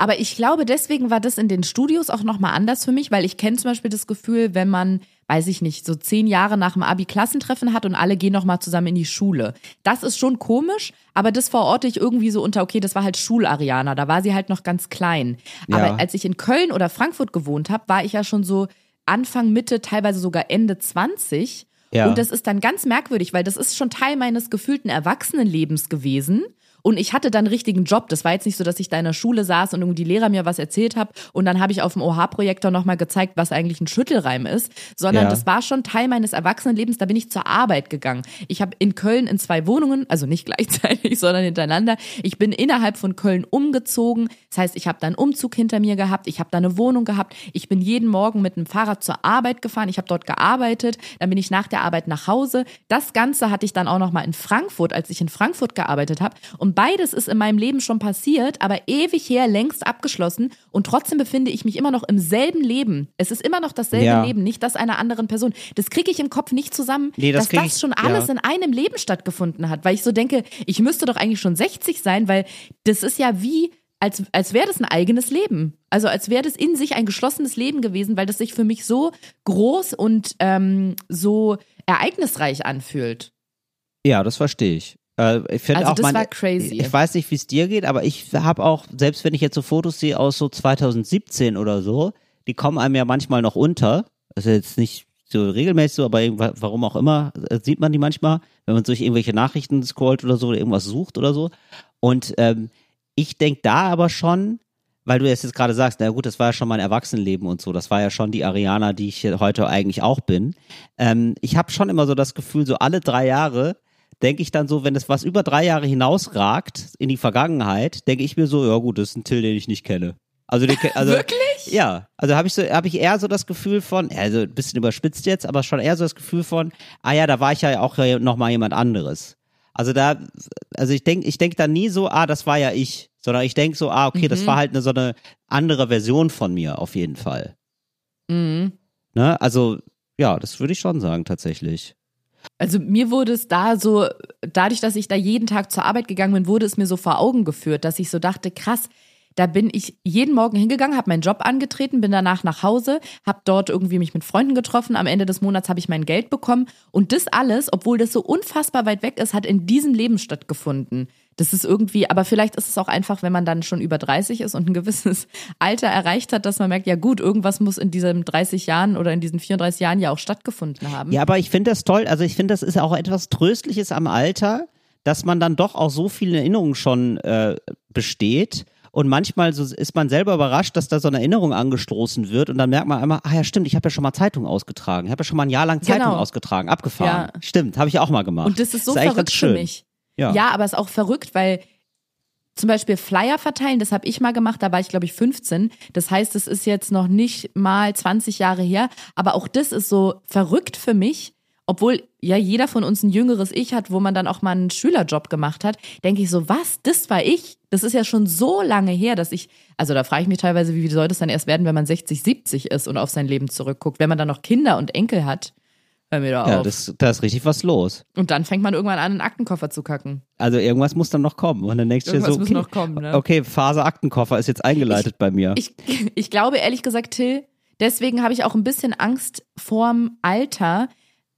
Aber ich glaube, deswegen war das in den Studios auch nochmal anders für mich, weil ich kenne zum Beispiel das Gefühl, wenn man, weiß ich nicht, so zehn Jahre nach dem Abi Klassentreffen hat und alle gehen nochmal zusammen in die Schule. Das ist schon komisch, aber das verorte ich irgendwie so unter, okay, das war halt Schulariana, da war sie halt noch ganz klein. Aber Ja. als ich in Köln oder Frankfurt gewohnt habe, war ich ja schon so Anfang, Mitte, teilweise sogar Ende 20. Ja. Und das ist dann ganz merkwürdig, weil das ist schon Teil meines gefühlten Erwachsenenlebens gewesen. Und ich hatte dann einen richtigen Job. Das war jetzt nicht so, dass ich da in der Schule saß und irgendwie die Lehrer mir was erzählt haben und dann habe ich auf dem OH-Projektor nochmal gezeigt, was eigentlich ein Schüttelreim ist, sondern Ja. das war schon Teil meines Erwachsenenlebens. Da bin ich zur Arbeit gegangen. Ich habe in Köln in zwei Wohnungen, also nicht gleichzeitig, sondern hintereinander. Ich bin innerhalb von Köln umgezogen. Das heißt, ich habe da einen Umzug hinter mir gehabt. Ich habe da eine Wohnung gehabt. Ich bin jeden Morgen mit dem Fahrrad zur Arbeit gefahren. Ich habe dort gearbeitet. Dann bin ich nach der Arbeit nach Hause. Das Ganze hatte ich dann auch noch mal in Frankfurt, als ich in Frankfurt gearbeitet habe. Und beides ist in meinem Leben schon passiert, aber ewig her, längst abgeschlossen. Und trotzdem befinde ich mich immer noch im selben Leben. Es ist immer noch dasselbe Ja. Leben, nicht das einer anderen Person. Das kriege ich im Kopf nicht zusammen, Nee, das dass das ich- schon alles ja. in einem Leben stattgefunden hat. Weil ich so denke, ich müsste doch eigentlich schon 60 sein, weil das ist ja wie, als, als wäre das ein eigenes Leben. Also als wäre das in sich ein geschlossenes Leben gewesen, weil das sich für mich so groß und ähm, so ereignisreich anfühlt. Ja, das verstehe ich. Äh, ich finde Also auch das mein, war crazy. Ich weiß nicht, wie es dir geht, aber ich habe auch, selbst wenn ich jetzt so Fotos sehe aus so 2017 oder so, die kommen einem ja manchmal noch unter. Also jetzt nicht so regelmäßig so, aber warum auch immer, äh, sieht man die manchmal, wenn man durch irgendwelche Nachrichten scrollt oder so oder irgendwas sucht oder so. Und ähm, ich denke da aber schon, weil du jetzt, jetzt gerade sagst, na gut, das war ja schon mein Erwachsenenleben und so, das war ja schon die Ariana, die ich heute eigentlich auch bin. Ähm, ich habe schon immer so das Gefühl, so alle drei Jahre denke ich dann so, wenn es was über drei Jahre hinausragt in die Vergangenheit, denke ich mir so, ja gut, das ist ein Till, den ich nicht kenne. Also, den, also Wirklich? ja, also habe ich so, habe ich eher so das Gefühl von, also ein bisschen überspitzt jetzt, aber schon eher so das Gefühl von, ah ja, da war ich ja auch noch mal jemand anderes. Also da, also ich denke, ich denke da nie so, ah, das war ja ich, sondern ich denke so, ah, okay, das war halt eine so eine andere Version von mir auf jeden Fall. Mhm. Ne? Also ja, das würde ich schon sagen tatsächlich. Also mir wurde es da so, dadurch, dass ich da jeden Tag zur Arbeit gegangen bin, wurde es mir so vor Augen geführt, dass ich so dachte, krass, da bin ich jeden Morgen hingegangen, habe meinen Job angetreten, bin danach nach Hause, habe dort irgendwie mich mit Freunden getroffen. Am Ende des Monats habe ich mein Geld bekommen und das alles, obwohl das so unfassbar weit weg ist, hat in diesem Leben stattgefunden. Das ist irgendwie, aber vielleicht ist es auch einfach, wenn man dann schon über 30 ist und ein gewisses Alter erreicht hat, dass man merkt, ja gut, irgendwas muss in diesen 30 Jahren oder in diesen 34 Jahren ja auch stattgefunden haben. Ja, aber ich finde das toll. Also ich finde, das ist auch etwas Tröstliches am Alter, dass man dann doch auch so viele Erinnerungen schon äh, besteht. Und manchmal so ist man selber überrascht, dass da so eine Erinnerung angestoßen wird und dann merkt man einmal, ah ja stimmt, ich habe ja schon mal Zeitung ausgetragen. Ich habe ja schon mal ein Jahr lang Zeitung Genau. ausgetragen, abgefahren. Ja. Stimmt, habe ich auch mal gemacht. Und das ist so eigentlich verrückt ganz schön. für mich. Ja. Ja, aber es ist auch verrückt, weil zum Beispiel Flyer verteilen, das habe ich mal gemacht, da war ich glaube ich 15. Das heißt, es ist jetzt noch nicht mal 20 Jahre her, aber auch das ist so verrückt für mich, obwohl ja jeder von uns ein jüngeres Ich hat, wo man dann auch mal einen Schülerjob gemacht hat, denke ich so, was, das war ich? Das ist ja schon so lange her, dass ich, also da frage ich mich teilweise, wie soll das dann erst werden, wenn man 60, 70 ist und auf sein Leben zurückguckt, wenn man dann noch Kinder und Enkel hat. Hör mir da Ja, auf. das, da ist richtig was los. und dann fängt man irgendwann an, einen Aktenkoffer zu kacken. Also irgendwas muss dann noch kommen. Und dann denkst du dir so, muss okay, noch kommen, ne? okay, Phase Aktenkoffer ist jetzt eingeleitet bei mir. Ich, ich glaube ehrlich gesagt, Till, deswegen habe ich auch ein bisschen Angst vorm Alter.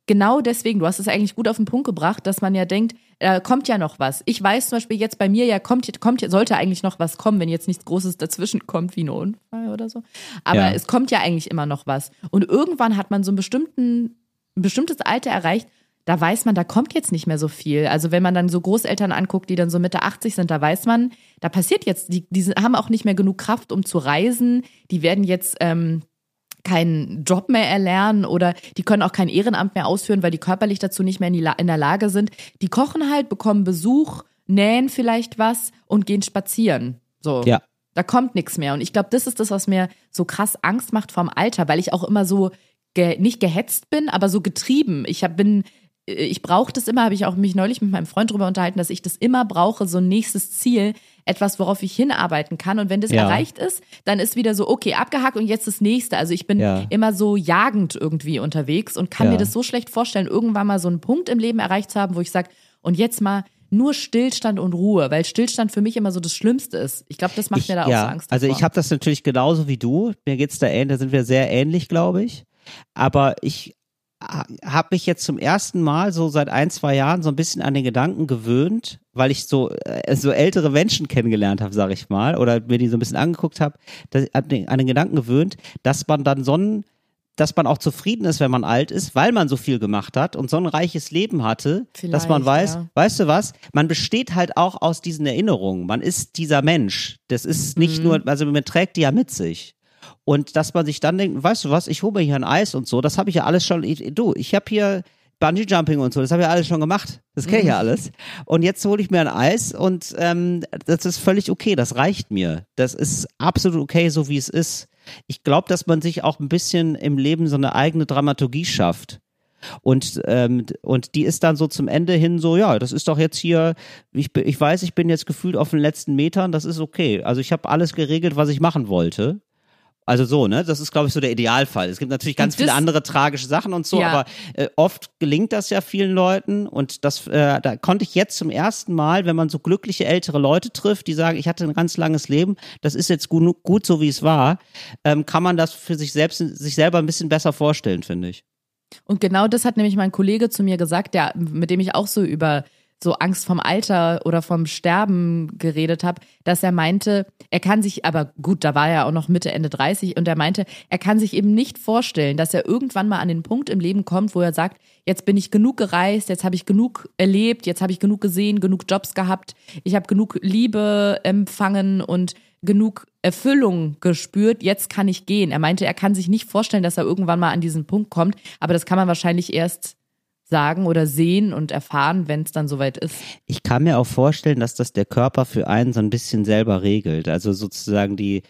Genau deswegen, du hast es eigentlich gut auf den Punkt gebracht, dass man ja denkt, äh, kommt ja noch was. Ich weiß zum Beispiel jetzt bei mir ja, kommt, kommt, sollte eigentlich noch was kommen, wenn jetzt nichts Großes dazwischen kommt, wie ein Unfall oder so. Aber Ja. es kommt ja eigentlich immer noch was. Und irgendwann hat man so einen bestimmten, ein bestimmtes Alter erreicht, da weiß man, da kommt jetzt nicht mehr so viel. Also wenn man dann so Großeltern anguckt, die dann so Mitte 80 sind, da weiß man, da passiert jetzt, die, die haben auch nicht mehr genug Kraft, um zu reisen. Die werden jetzt ähm, keinen Job mehr erlernen oder die können auch kein Ehrenamt mehr ausführen, weil die körperlich dazu nicht mehr in, in der Lage sind. Die kochen halt, bekommen Besuch, nähen vielleicht was und gehen spazieren. So. Ja. Da kommt nichts mehr. Und ich glaube, das ist das, was mir so krass Angst macht vom Alter, weil ich auch immer so ge nicht gehetzt bin, aber so getrieben. Ich hab, bin, äh, ich brauche das immer, habe ich auch mich neulich mit meinem Freund drüber unterhalten, dass ich das immer brauche, so ein nächstes Ziel, etwas, worauf ich hinarbeiten kann. Und wenn das Ja. erreicht ist, dann ist wieder so, okay, abgehakt und jetzt das nächste. Also ich bin Ja. immer so jagend irgendwie unterwegs und kann Ja. mir das so schlecht vorstellen, irgendwann mal so einen Punkt im Leben erreicht zu haben, wo ich sage, und jetzt mal nur Stillstand und Ruhe, weil Stillstand für mich immer so das Schlimmste ist. Ich glaube, das macht ich, mir da auch so Angst. Also davor. ich habe das natürlich genauso wie du. Mir geht's da ähnlich, da sind wir sehr ähnlich, glaube ich. Aber ich habe mich jetzt zum ersten Mal so seit ein, zwei Jahren so ein bisschen an den Gedanken gewöhnt, weil ich so, äh, so ältere Menschen kennengelernt habe, sage ich mal, oder mir die so ein bisschen angeguckt habe, an den, an den Gedanken gewöhnt, dass man dann so ein dass man auch zufrieden ist, wenn man alt ist, weil man so viel gemacht hat und so ein reiches Leben hatte, dass man Vielleicht, weiß, ja. weißt du was, man besteht halt auch aus diesen Erinnerungen. Man ist dieser Mensch. Das ist nicht Mhm. nur, also man trägt die ja mit sich. Und dass man sich dann denkt, weißt du was, ich hole mir hier ein Eis und so, das habe ich ja alles schon, ich, du, ich habe hier Bungee Jumping und so, das habe ich ja alles schon gemacht. Das kenne ich Mhm. ja alles. Und jetzt hole ich mir ein Eis und ähm, das ist völlig okay, das reicht mir. Das ist absolut okay, so wie es ist. Ich glaube, dass man sich auch ein bisschen im Leben so eine eigene Dramaturgie schafft. Und, ähm, und die ist dann so zum Ende hin so, ja, das ist doch jetzt hier, ich, ich weiß, ich bin jetzt gefühlt auf den letzten Metern, das ist okay. Also ich habe alles geregelt, was ich machen wollte. Also so, ne? Das ist, glaube ich, so der Idealfall. Es gibt natürlich ganz viele andere tragische Sachen und so, Ja. aber äh, oft gelingt das ja vielen Leuten und das, äh, da konnte ich jetzt zum ersten Mal, wenn man so glückliche ältere Leute trifft, die sagen, ich hatte ein ganz langes Leben, das ist jetzt gut, gut so wie es war, ähm, kann man das für sich selbst, sich selber ein bisschen besser vorstellen, finde ich. Und genau das hat nämlich mein Kollege zu mir gesagt, der, mit dem ich auch so über so Angst vom Alter oder vom Sterben geredet habe, dass er meinte, er kann sich, aber gut, da war er auch noch Mitte, Ende 30 und er meinte, er kann sich eben nicht vorstellen, dass er irgendwann mal an den Punkt im Leben kommt, wo er sagt, jetzt bin ich genug gereist, jetzt habe ich genug erlebt, jetzt habe ich genug gesehen, genug Jobs gehabt, ich habe genug Liebe empfangen und genug Erfüllung gespürt, jetzt kann ich gehen. Er meinte, er kann sich nicht vorstellen, dass er irgendwann mal an diesen Punkt kommt, aber das kann man wahrscheinlich erst sagen oder sehen und erfahren, wenn es dann soweit ist. Ich kann mir auch vorstellen, dass das der Körper für einen so ein bisschen selber regelt. Also sozusagen die,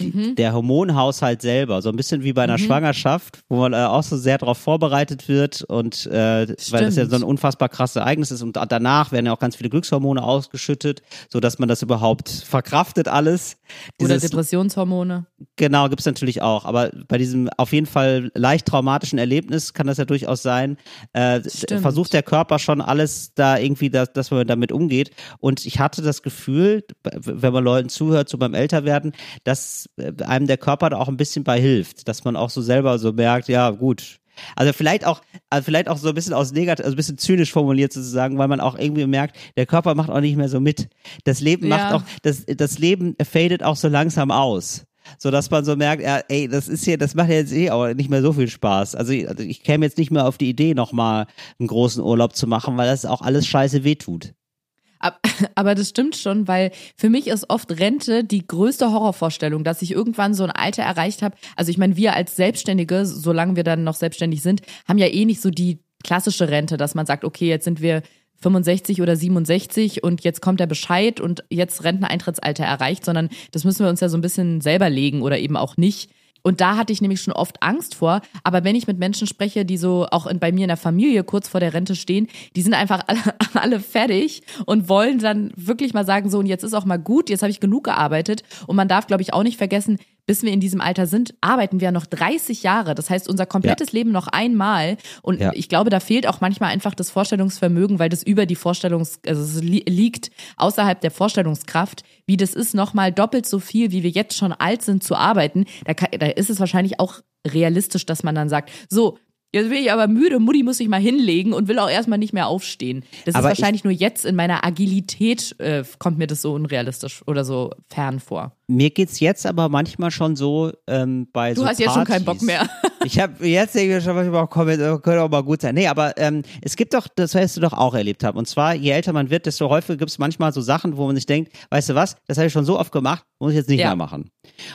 die der Hormonhaushalt selber, so ein bisschen wie bei einer Schwangerschaft, wo man äh, auch so sehr darauf vorbereitet wird und äh, weil das ja so ein unfassbar krasses Ereignis ist und danach werden ja auch ganz viele Glückshormone ausgeschüttet, so dass man das überhaupt verkraftet alles. Oder Dieses- Depressionshormone. Genau, gibt's natürlich auch. Aber bei diesem auf jeden Fall leicht traumatischen Erlebnis kann das ja durchaus sein. Äh, Stimmt. versucht der Körper schon alles da irgendwie, dass, dass man damit umgeht. Und ich hatte das Gefühl, wenn man Leuten zuhört, so beim Älterwerden, dass äh, einem der Körper da auch ein bisschen bei hilft. Dass man auch so selber so merkt, ja, gut. Also vielleicht auch, also vielleicht auch so ein bisschen aus negativ, also ein bisschen zynisch formuliert sozusagen, weil man auch irgendwie merkt, der Körper macht auch nicht mehr so mit. Das Leben macht Ja. auch, das, das Leben fadet auch so langsam aus. So dass man so merkt, ja, ey, das ist hier, das macht ja jetzt eh auch nicht mehr so viel Spaß. Also ich, also ich käme jetzt nicht mehr auf die Idee, nochmal einen großen Urlaub zu machen, weil das auch alles scheiße wehtut. Ab- Aber das stimmt schon, weil für mich ist oft Rente die größte Horrorvorstellung, dass ich irgendwann so ein Alter erreicht habe. Also ich meine, wir als Selbstständige, solange wir dann noch selbstständig sind, haben ja eh nicht so die klassische Rente, dass man sagt, okay, jetzt sind wir 65 oder 67 und jetzt kommt der Bescheid und jetzt Renteneintrittsalter erreicht, sondern das müssen wir uns ja so ein bisschen selber legen oder eben auch nicht. Und da hatte ich nämlich schon oft Angst vor. Aber wenn ich mit Menschen spreche, die so auch in, bei mir in der Familie kurz vor der Rente stehen, die sind einfach alle, alle fertig und wollen dann wirklich mal sagen, so, und jetzt ist auch mal gut, jetzt habe ich genug gearbeitet. Und man darf, glaube ich, auch nicht vergessen, bis wir in diesem Alter sind, arbeiten wir noch 30 Jahre. Das heißt, unser komplettes Leben noch einmal. Und Ja. ich glaube, da fehlt auch manchmal einfach das Vorstellungsvermögen, weil das über die Vorstellungs, also es li liegt außerhalb der Vorstellungskraft, wie das ist, nochmal doppelt so viel, wie wir jetzt schon alt sind zu arbeiten. Da, kann, da ist es wahrscheinlich auch realistisch, dass man dann sagt, so, Jetzt bin ich aber müde, Mutti muss sich mal hinlegen und will auch erstmal nicht mehr aufstehen. Das Aber ist wahrscheinlich nur jetzt in meiner Agilität, äh, kommt mir das so unrealistisch oder so fern vor. Mir geht's jetzt aber manchmal schon so ähm, bei Du so hast jetzt schon keinen Partys. Bock mehr. Ich habe jetzt denke ich schon manchmal, komm, könnte auch mal gut sein. Nee, aber ähm, es gibt doch, das wirst du doch auch erlebt haben. Und zwar, je älter man wird, desto häufiger gibt's manchmal so Sachen, wo man sich denkt, weißt du was, das habe ich schon so oft gemacht, muss ich jetzt nicht Ja. mehr machen.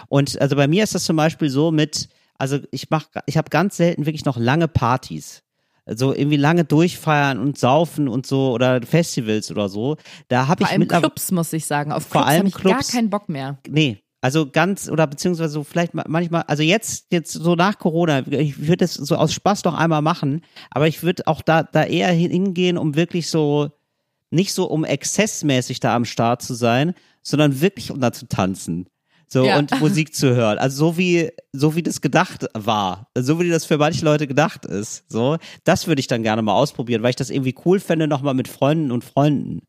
Und also bei mir ist das zum Beispiel so mit, also ich mach, ich habe ganz selten wirklich noch lange Partys. Also irgendwie lange durchfeiern und saufen und so oder Festivals oder so. Da habe ich allem Clubs, muss ich sagen. Auf Vor Clubs allem habe ich Clubs. gar keinen Bock mehr. nee, also ganz oder beziehungsweise so vielleicht ma- manchmal, also jetzt jetzt so nach Corona, ich würde das so aus Spaß noch einmal machen, aber ich würde auch da da eher hingehen, um wirklich so nicht so um exzessmäßig da am Start zu sein, sondern wirklich um da zu tanzen. So Ja. und Musik zu hören. Also so wie so wie das gedacht war, so wie das für manche Leute gedacht ist. So, das würde ich dann gerne mal ausprobieren, weil ich das irgendwie cool fände, nochmal mit Freunden und Freunden.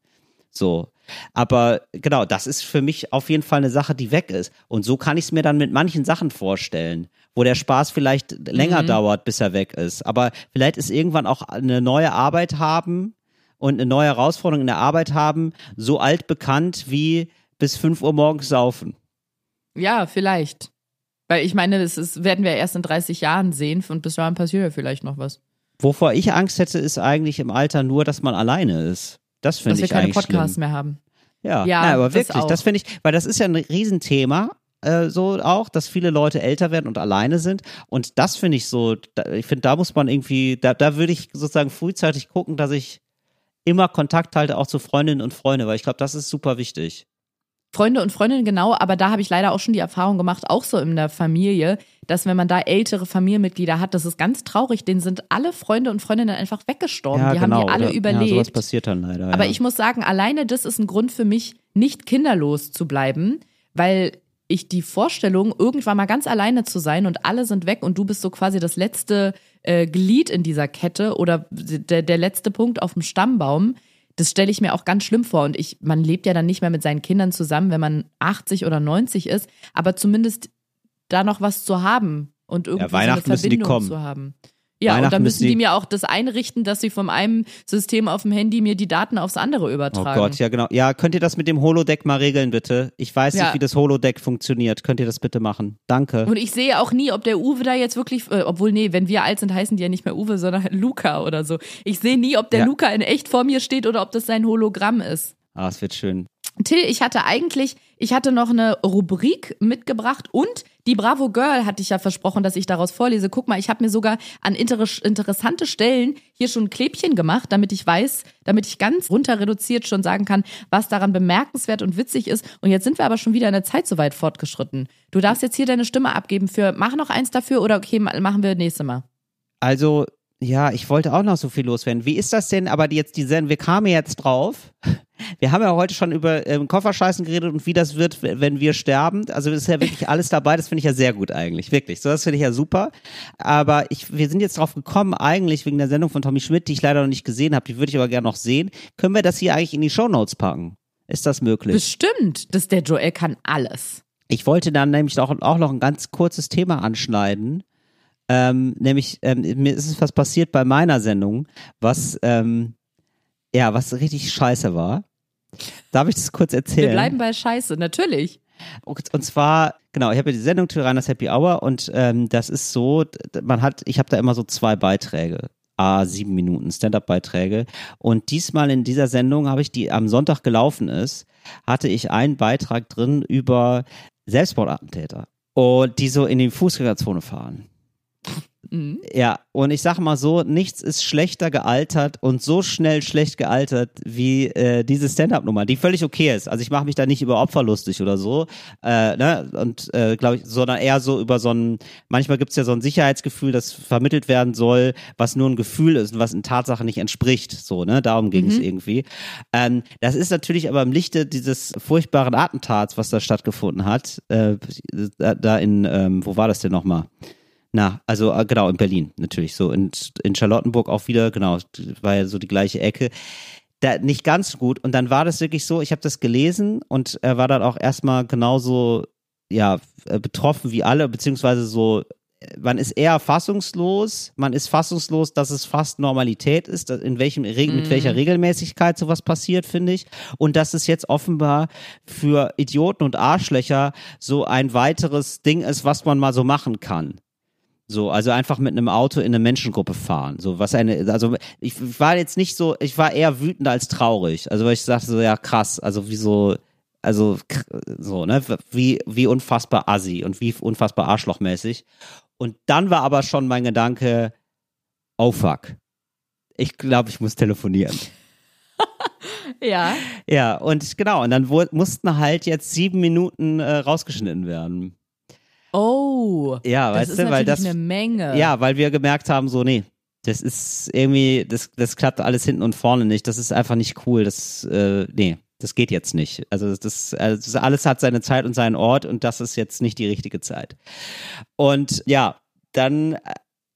So. Aber genau, das ist für mich auf jeden Fall eine Sache, die weg ist. Und so kann ich es mir dann mit manchen Sachen vorstellen, wo der Spaß vielleicht länger dauert, bis er weg ist. Aber vielleicht ist irgendwann auch eine neue Arbeit haben und eine neue Herausforderung in der Arbeit haben, so alt bekannt wie bis 5 Uhr morgens saufen. Ja, vielleicht. Weil ich meine, das ist, werden wir erst in 30 Jahren sehen und bis dahin passiert ja vielleicht noch was. Wovor ich Angst hätte, ist eigentlich im Alter nur, dass man alleine ist. Das finde Dass wir ich keine eigentlich Podcasts schlimm. mehr haben. Ja, Ja, Nein, aber das wirklich, auch. das finde ich, weil das ist ja ein Riesenthema, äh, so auch, dass viele Leute älter werden und alleine sind. Und das finde ich so, da, ich finde, da muss man irgendwie, da, da würde ich sozusagen frühzeitig gucken, dass ich immer Kontakt halte, auch zu Freundinnen und Freunden, weil ich glaube, das ist super wichtig. Freunde und Freundinnen genau, aber da habe ich leider auch schon die Erfahrung gemacht, auch so in der Familie, dass wenn man da ältere Familienmitglieder hat, das ist ganz traurig, denen sind alle Freunde und Freundinnen einfach weggestorben. die haben die alle oder- Ja, sowas überlebt. passiert dann leider. Aber ja. ich muss sagen, alleine das ist ein Grund für mich, nicht kinderlos zu bleiben, weil ich die Vorstellung, irgendwann mal ganz alleine zu sein und alle sind weg und du bist so quasi das letzte äh, Glied in dieser Kette oder der, der letzte Punkt auf dem Stammbaum, das stelle ich mir auch ganz schlimm vor. Und ich, man lebt ja dann nicht mehr mit seinen Kindern zusammen, wenn man 80 oder 90 ist, aber zumindest da noch was zu haben und irgendwie so eine Weihnachten müssen die Verbindung kommen. zu haben. Ja, und dann müssen die mir auch das einrichten, dass sie von einem System auf dem Handy mir die Daten aufs andere Oh übertragen. Gott, ja genau. Ja, könnt ihr das mit dem Holodeck mal regeln, bitte? Ich weiß Ja. nicht, wie das Holodeck funktioniert. Könnt ihr das bitte machen? Danke. Und ich sehe auch nie, ob der Uwe da jetzt wirklich, äh, obwohl nee, wenn wir alt sind, heißen die ja nicht mehr Uwe, sondern Luca oder so. Ich sehe nie, ob der Ja. Luca in echt vor mir steht oder ob das sein Hologramm ist. Ah, es wird schön. Till, ich hatte eigentlich, ich hatte noch eine Rubrik mitgebracht und die Bravo Girl hatte ich ja versprochen, dass ich daraus vorlese. Guck mal, ich habe mir sogar an inter interessante Stellen hier schon ein Klebchen gemacht, damit ich weiß, damit ich ganz runter reduziert schon sagen kann, was daran bemerkenswert und witzig ist. Und jetzt sind wir aber schon wieder in der Zeit so weit fortgeschritten. Du darfst jetzt hier deine Stimme abgeben für, mach noch eins dafür oder okay, ma- machen wir nächste Mal. Also, ja, ich wollte auch noch so viel loswerden. Wie ist das denn, aber die jetzt die Sendung, wir kamen jetzt drauf. Wir haben ja heute schon über ähm, Kofferscheißen geredet und wie das wird, wenn wir sterben. Also ist ja wirklich alles dabei, das finde ich ja sehr gut eigentlich, wirklich. So, das finde ich ja super. Aber ich, wir sind jetzt drauf gekommen, eigentlich wegen der Sendung von Tommy Schmidt, die ich leider noch nicht gesehen habe, die würde ich aber gerne noch sehen. Können wir das hier eigentlich in die Shownotes packen? Ist das möglich? Bestimmt, das der Joel kann alles. Ich wollte dann nämlich auch, auch noch ein ganz kurzes Thema anschneiden. Ähm, nämlich, ähm, mir ist es was passiert bei meiner Sendung, was, ähm, ja, was richtig scheiße war. Darf ich das kurz erzählen? Wir bleiben bei Scheiße, natürlich. Und zwar, genau, ich habe ja die Sendung Tyrannas Happy Hour und ähm, das ist so, man hat, ich habe da immer so zwei Beiträge. A, sieben Minuten Stand-up-Beiträge. Und diesmal in dieser Sendung habe ich, die am Sonntag gelaufen ist, hatte ich einen Beitrag drin über Selbstmordattentäter. Und die so in die Fußgängerzone fahren. Ja, und ich sag mal so, nichts ist schlechter gealtert und so schnell schlecht gealtert wie äh, diese Stand-Up-Nummer, die völlig okay ist. Also ich mache mich da nicht über Opfer lustig oder so, äh, ne? Und äh, glaube ich, sondern eher so über so ein, manchmal gibt's ja so ein Sicherheitsgefühl, das vermittelt werden soll, was nur ein Gefühl ist und was in Tatsache nicht entspricht. So, ne? Darum ging es irgendwie. Ähm, das ist natürlich aber im Lichte dieses furchtbaren Attentats, was da stattgefunden hat, äh, da, da in, ähm, wo war das denn nochmal? Na, also äh, genau, in Berlin natürlich so. Und in Charlottenburg auch wieder, genau, war ja so die gleiche Ecke. Da, nicht ganz gut. Und dann war das wirklich so, ich habe das gelesen und er war dann auch erstmal genauso, ja, äh, betroffen wie alle, beziehungsweise so, äh, man ist eher fassungslos, man ist fassungslos, dass es fast Normalität ist, in welchem, mit welcher Regelmäßigkeit sowas passiert, finde ich. Und dass es jetzt offenbar für Idioten und Arschlöcher so ein weiteres Ding ist, was man mal so machen kann. So, also einfach mit einem Auto in eine Menschengruppe fahren. So, was eine, also ich war jetzt nicht so, ich war eher wütend als traurig. Also weil ich sagte so, ja krass, also wie so, also so, ne, wie, wie unfassbar assi und wie unfassbar arschlochmäßig. Und dann war aber schon mein Gedanke, oh fuck. Ich glaube, ich muss telefonieren. Ja. Ja, und genau, und dann mussten halt jetzt sieben Minuten äh, rausgeschnitten werden. Oh. Ja, das weißt ist du, weil das eine Menge. Ja, weil wir gemerkt haben, so, nee, das ist irgendwie, das, das klappt alles hinten und vorne nicht. Das ist einfach nicht cool. Das, äh, nee, das geht jetzt nicht. Also das, also alles hat seine Zeit und seinen Ort und das ist jetzt nicht die richtige Zeit. Und ja, dann äh,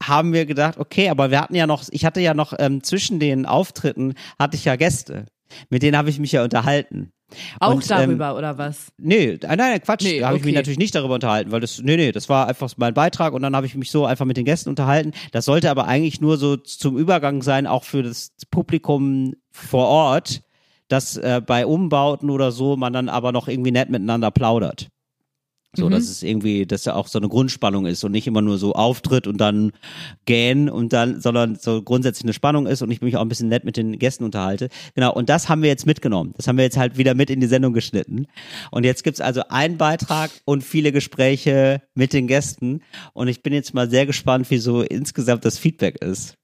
haben wir gedacht, okay, aber wir hatten ja noch, ich hatte ja noch ähm, zwischen den Auftritten hatte ich ja Gäste. Mit denen habe ich mich ja unterhalten. Auch Und, ähm, darüber, oder was? Nee, nein, nein, Quatsch. Nee, da habe ich mich okay. natürlich nicht darüber unterhalten, weil das, nee, nee, das war einfach mein Beitrag und dann habe ich mich so einfach mit den Gästen unterhalten. Das sollte aber eigentlich nur so zum Übergang sein, auch für das Publikum vor Ort, dass äh, bei Umbauten oder so man dann aber noch irgendwie nett miteinander plaudert. So, Mhm. dass es irgendwie, dass da auch so eine Grundspannung ist und nicht immer nur so auftritt und dann gähn und dann, sondern so grundsätzlich eine Spannung ist und ich mich auch ein bisschen nett mit den Gästen unterhalte. Genau, und das haben wir jetzt mitgenommen. Das haben wir jetzt halt wieder mit in die Sendung geschnitten. Und jetzt gibt's also einen Beitrag und viele Gespräche mit den Gästen. Und ich bin jetzt mal sehr gespannt, wie so insgesamt das Feedback ist.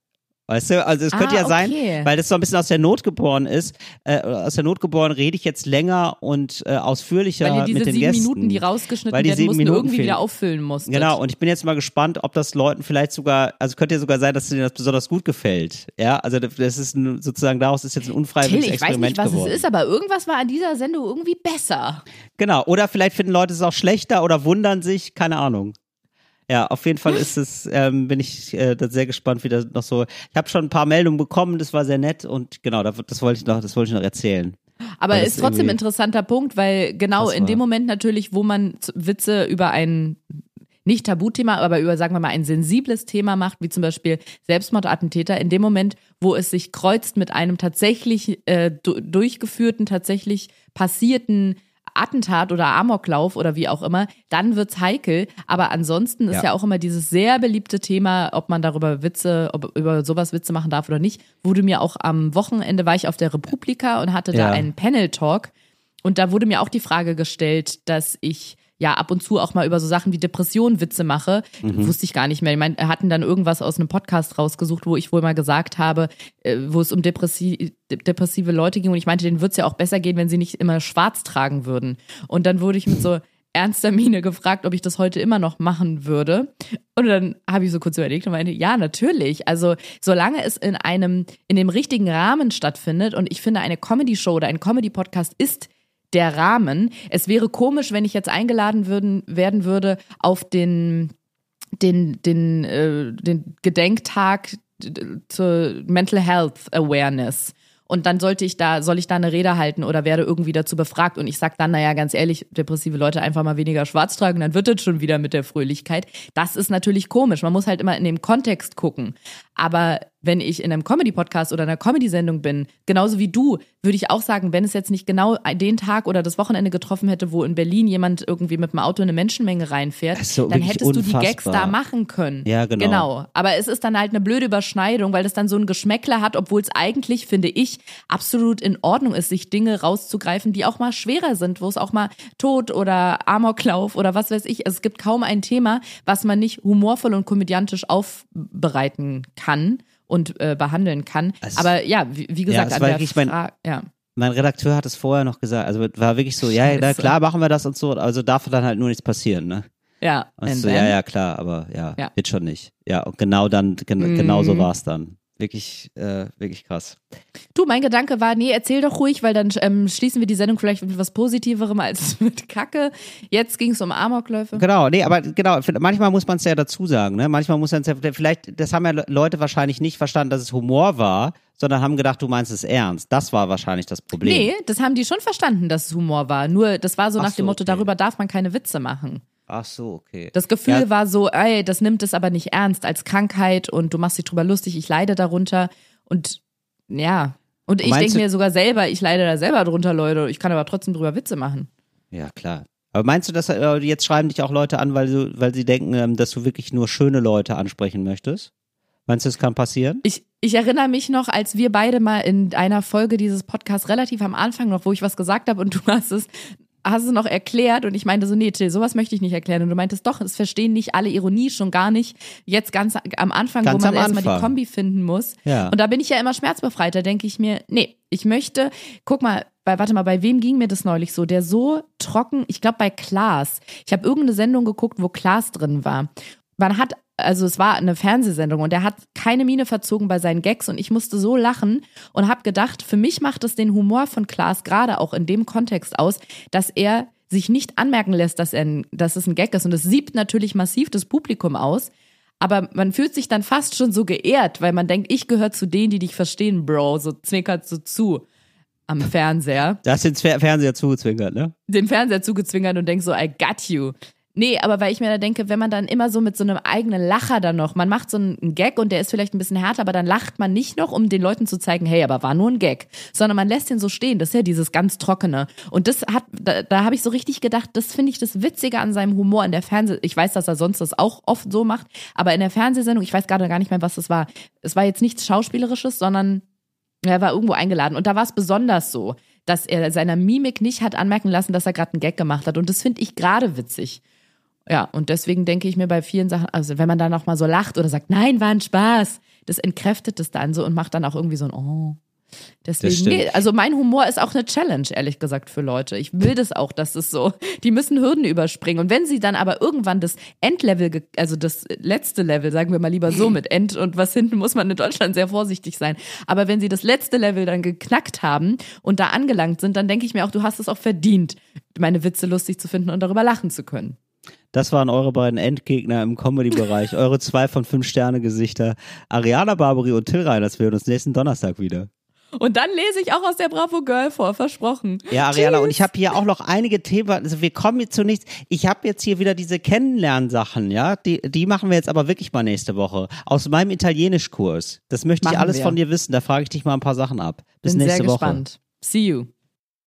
Weißt du, also es könnte Ah, ja sein, okay. weil das so ein bisschen aus der Not geboren ist. Äh, aus der Not geboren rede ich jetzt länger und äh, ausführlicher Weil diese mit den sieben Gästen. Minuten, die rausgeschnitten Weil die werden sieben mussten, Minuten irgendwie fehlen. wieder auffüllen musstet. Genau, und ich bin jetzt mal gespannt, ob das Leuten vielleicht sogar, also könnte ja sogar sein, dass denen das besonders gut gefällt. Ja, also das ist ein, sozusagen daraus ist jetzt ein Till, unfreiwilliges ich weiß Experiment nicht, was geworden. es ist, aber irgendwas war an dieser Sendung irgendwie besser. Genau, oder vielleicht finden Leute es auch schlechter oder wundern sich, keine Ahnung. Ja, auf jeden Fall ist es, ähm, bin ich äh, da sehr gespannt, wie das noch so. Ich habe schon ein paar Meldungen bekommen, das war sehr nett und genau, das, das wollte ich noch, das wollte ich noch erzählen. Aber Weil das ist trotzdem ein interessanter Punkt, weil genau in dem. Moment natürlich, wo man Witze über ein nicht Tabuthema, aber über, sagen wir mal, ein sensibles Thema macht, wie zum Beispiel Selbstmordattentäter, in dem Moment, wo es sich kreuzt mit einem tatsächlich äh, du durchgeführten, tatsächlich passierten Attentat oder Amoklauf oder wie auch immer, dann wird's heikel. Aber ansonsten ist Ja. ja auch immer dieses sehr beliebte Thema, ob man darüber Witze, ob über sowas Witze machen darf oder nicht, wurde mir auch am Wochenende war ich auf der Republika und hatte da Ja. einen Panel-Talk und da wurde mir auch die Frage gestellt, dass ich ja ab und zu auch mal über so Sachen wie Depressionen Witze mache. Mhm. Wusste ich gar nicht mehr. Ich meine, hatten dann irgendwas aus einem Podcast rausgesucht, wo ich wohl mal gesagt habe, äh, wo es um depressi de- depressive Leute ging und ich meinte, denen würde es ja auch besser gehen, wenn sie nicht immer schwarz tragen würden. Und dann wurde ich mit so ernster Miene gefragt, ob ich das heute immer noch machen würde. Und dann habe ich so kurz überlegt und meinte, ja, natürlich. Also, solange es in einem, in dem richtigen Rahmen stattfindet und ich finde, eine Comedy-Show oder ein Comedy-Podcast ist der Rahmen. Es wäre komisch, wenn ich jetzt eingeladen würden, werden würde auf den, den, den, äh, den Gedenktag zur Mental Health Awareness. Und dann sollte ich da, soll ich da eine Rede halten oder werde irgendwie dazu befragt und ich sag dann, naja, ganz ehrlich, depressive Leute einfach mal weniger schwarz tragen, dann wird das schon wieder mit der Fröhlichkeit. Das ist natürlich komisch. Man muss halt immer in dem Kontext gucken. Aber wenn ich in einem Comedy-Podcast oder einer Comedy-Sendung bin, genauso wie du, würde ich auch sagen, wenn es jetzt nicht genau den Tag oder das Wochenende getroffen hätte, wo in Berlin jemand irgendwie mit dem Auto in eine Menschenmenge reinfährt, so dann hättest du die Gags unfassbar. da machen können. Ja, genau. Genau. Aber es ist dann halt eine blöde Überschneidung, weil das dann so ein Geschmäckler hat, obwohl es eigentlich, finde ich, absolut in Ordnung ist, sich Dinge rauszugreifen, die auch mal schwerer sind, wo es auch mal Tod oder Amoklauf oder was weiß ich. Es gibt kaum ein Thema, was man nicht humorvoll und komödiantisch aufbereiten kann und äh, behandeln kann. Es- Aber ja, wie, wie gesagt, es an der mein- ja. Mein Redakteur hat es vorher noch gesagt, also war wirklich so, ja, ja, Scheiße. klar machen wir das und so, also darf dann halt nur nichts passieren, ne? Ja, so, ja, ja, klar, aber ja, Ja. wird schon nicht. Ja, und genau dann, gen genau so Mhm. war es dann. Wirklich, äh, wirklich krass. Du, mein Gedanke war, nee, erzähl doch ruhig, weil dann ähm, schließen wir die Sendung vielleicht mit was Positiverem als mit Kacke. Jetzt ging es um Amokläufe. Genau, nee, aber genau, manchmal muss man es ja dazu sagen, ne? Manchmal muss man es ja, vielleicht, das haben ja Le- Leute wahrscheinlich nicht verstanden, dass es Humor war, sondern haben gedacht, du meinst es ernst. Das war wahrscheinlich das Problem. Nee, das haben die schon verstanden, dass es Humor war. Nur, das war so Ach nach so, dem Motto, okay. darüber darf man keine Witze machen. Ach so, okay. Das Gefühl Ja. war so, ey, das nimmt es aber nicht ernst als Krankheit und du machst dich drüber lustig, ich leide darunter. Und ja. Und ich denke mir sogar selber, ich leide da selber drunter, Leute. Ich kann aber trotzdem drüber Witze machen. Ja, klar. Aber meinst du, dass äh, jetzt schreiben dich auch Leute an, weil, du, weil sie denken, ähm, dass du wirklich nur schöne Leute ansprechen möchtest? Meinst du, das kann passieren? Ich, ich erinnere mich noch, als wir beide mal in einer Folge dieses Podcasts relativ am Anfang noch, wo ich was gesagt habe und du hast es, hast es noch erklärt und ich meinte so, nee, Till, sowas möchte ich nicht erklären. Und du meintest doch, es verstehen nicht alle Ironie, schon gar nicht jetzt ganz am Anfang, Ganz wo man erstmal die. Kombi finden muss. Ja. Und da bin ich ja immer schmerzbefreit. Da denke ich mir, nee, ich möchte, guck mal, bei, warte mal, bei wem ging mir das neulich so? Der so trocken, ich glaube bei Klaas. Ich habe irgendeine Sendung geguckt, wo Klaas drin war. Man hat, also es war eine Fernsehsendung und er hat keine Miene verzogen bei seinen Gags und ich musste so lachen und habe gedacht, für mich macht es den Humor von Klaas gerade auch in dem Kontext aus, dass er sich nicht anmerken lässt, dass, er, ein- dass es ein Gag ist. Und es siebt natürlich massiv das Publikum aus. Aber man fühlt sich dann fast schon so geehrt, weil man denkt, ich gehöre zu denen, die dich verstehen, Bro. So zwinkert so zu am Fernseher. Da hast du den Fer- Fernseher zugezwinkert, ne? Den Fernseher zugezwingert und denkst so, I got you. Nee, aber weil ich mir da denke, wenn man dann immer so mit so einem eigenen Lacher dann noch, man macht so einen Gag und der ist vielleicht ein bisschen härter, aber dann lacht man nicht noch, um den Leuten zu zeigen, hey, aber war nur ein Gag, sondern man lässt den so stehen. Das ist ja dieses ganz Trockene. Und das hat, da, da habe ich so richtig gedacht, das finde ich das Witzige an seinem Humor in der Fernseh. Ich weiß, dass er sonst das auch oft so macht, aber in der Fernsehsendung, ich weiß gerade gar nicht mehr, was das war. Es war jetzt nichts Schauspielerisches, sondern er war irgendwo eingeladen und da war es besonders so, dass er seiner Mimik nicht hat anmerken lassen, dass er gerade einen Gag gemacht hat. Und das finde ich gerade witzig. Ja, und deswegen denke ich mir bei vielen Sachen, also wenn man dann noch mal so lacht oder sagt, nein, war ein Spaß, das entkräftet es dann so und macht dann auch irgendwie so ein Oh. Deswegen, nee, also mein Humor ist auch eine Challenge, ehrlich gesagt, für Leute. Ich will das auch, dass es so, die müssen Hürden überspringen. Und wenn sie dann aber irgendwann das Endlevel, also das letzte Level, sagen wir mal lieber so mit End und was hinten muss man in Deutschland sehr vorsichtig sein. Aber wenn sie das letzte Level dann geknackt haben und da angelangt sind, dann denke ich mir auch, du hast es auch verdient, meine Witze lustig zu finden und darüber lachen zu können. Das waren eure beiden Endgegner im Comedy-Bereich. eure zwei von fünf Sterne-Gesichter. Ariana Barbary und Till Reiners. Wir hören uns nächsten Donnerstag wieder. Und dann lese ich auch aus der Bravo Girl vor, versprochen. Ja, Ariana, und ich habe hier auch noch einige Themen. Also wir kommen jetzt zu nichts. Ich habe jetzt hier wieder diese Kennenlernsachen, ja. Die, die machen wir jetzt aber wirklich mal nächste Woche. Aus meinem Italienischkurs. Das möchte ich Machen alles wir. von dir wissen. Da frage ich dich mal ein paar Sachen ab. Bis Bin nächste sehr Woche. gespannt. See you.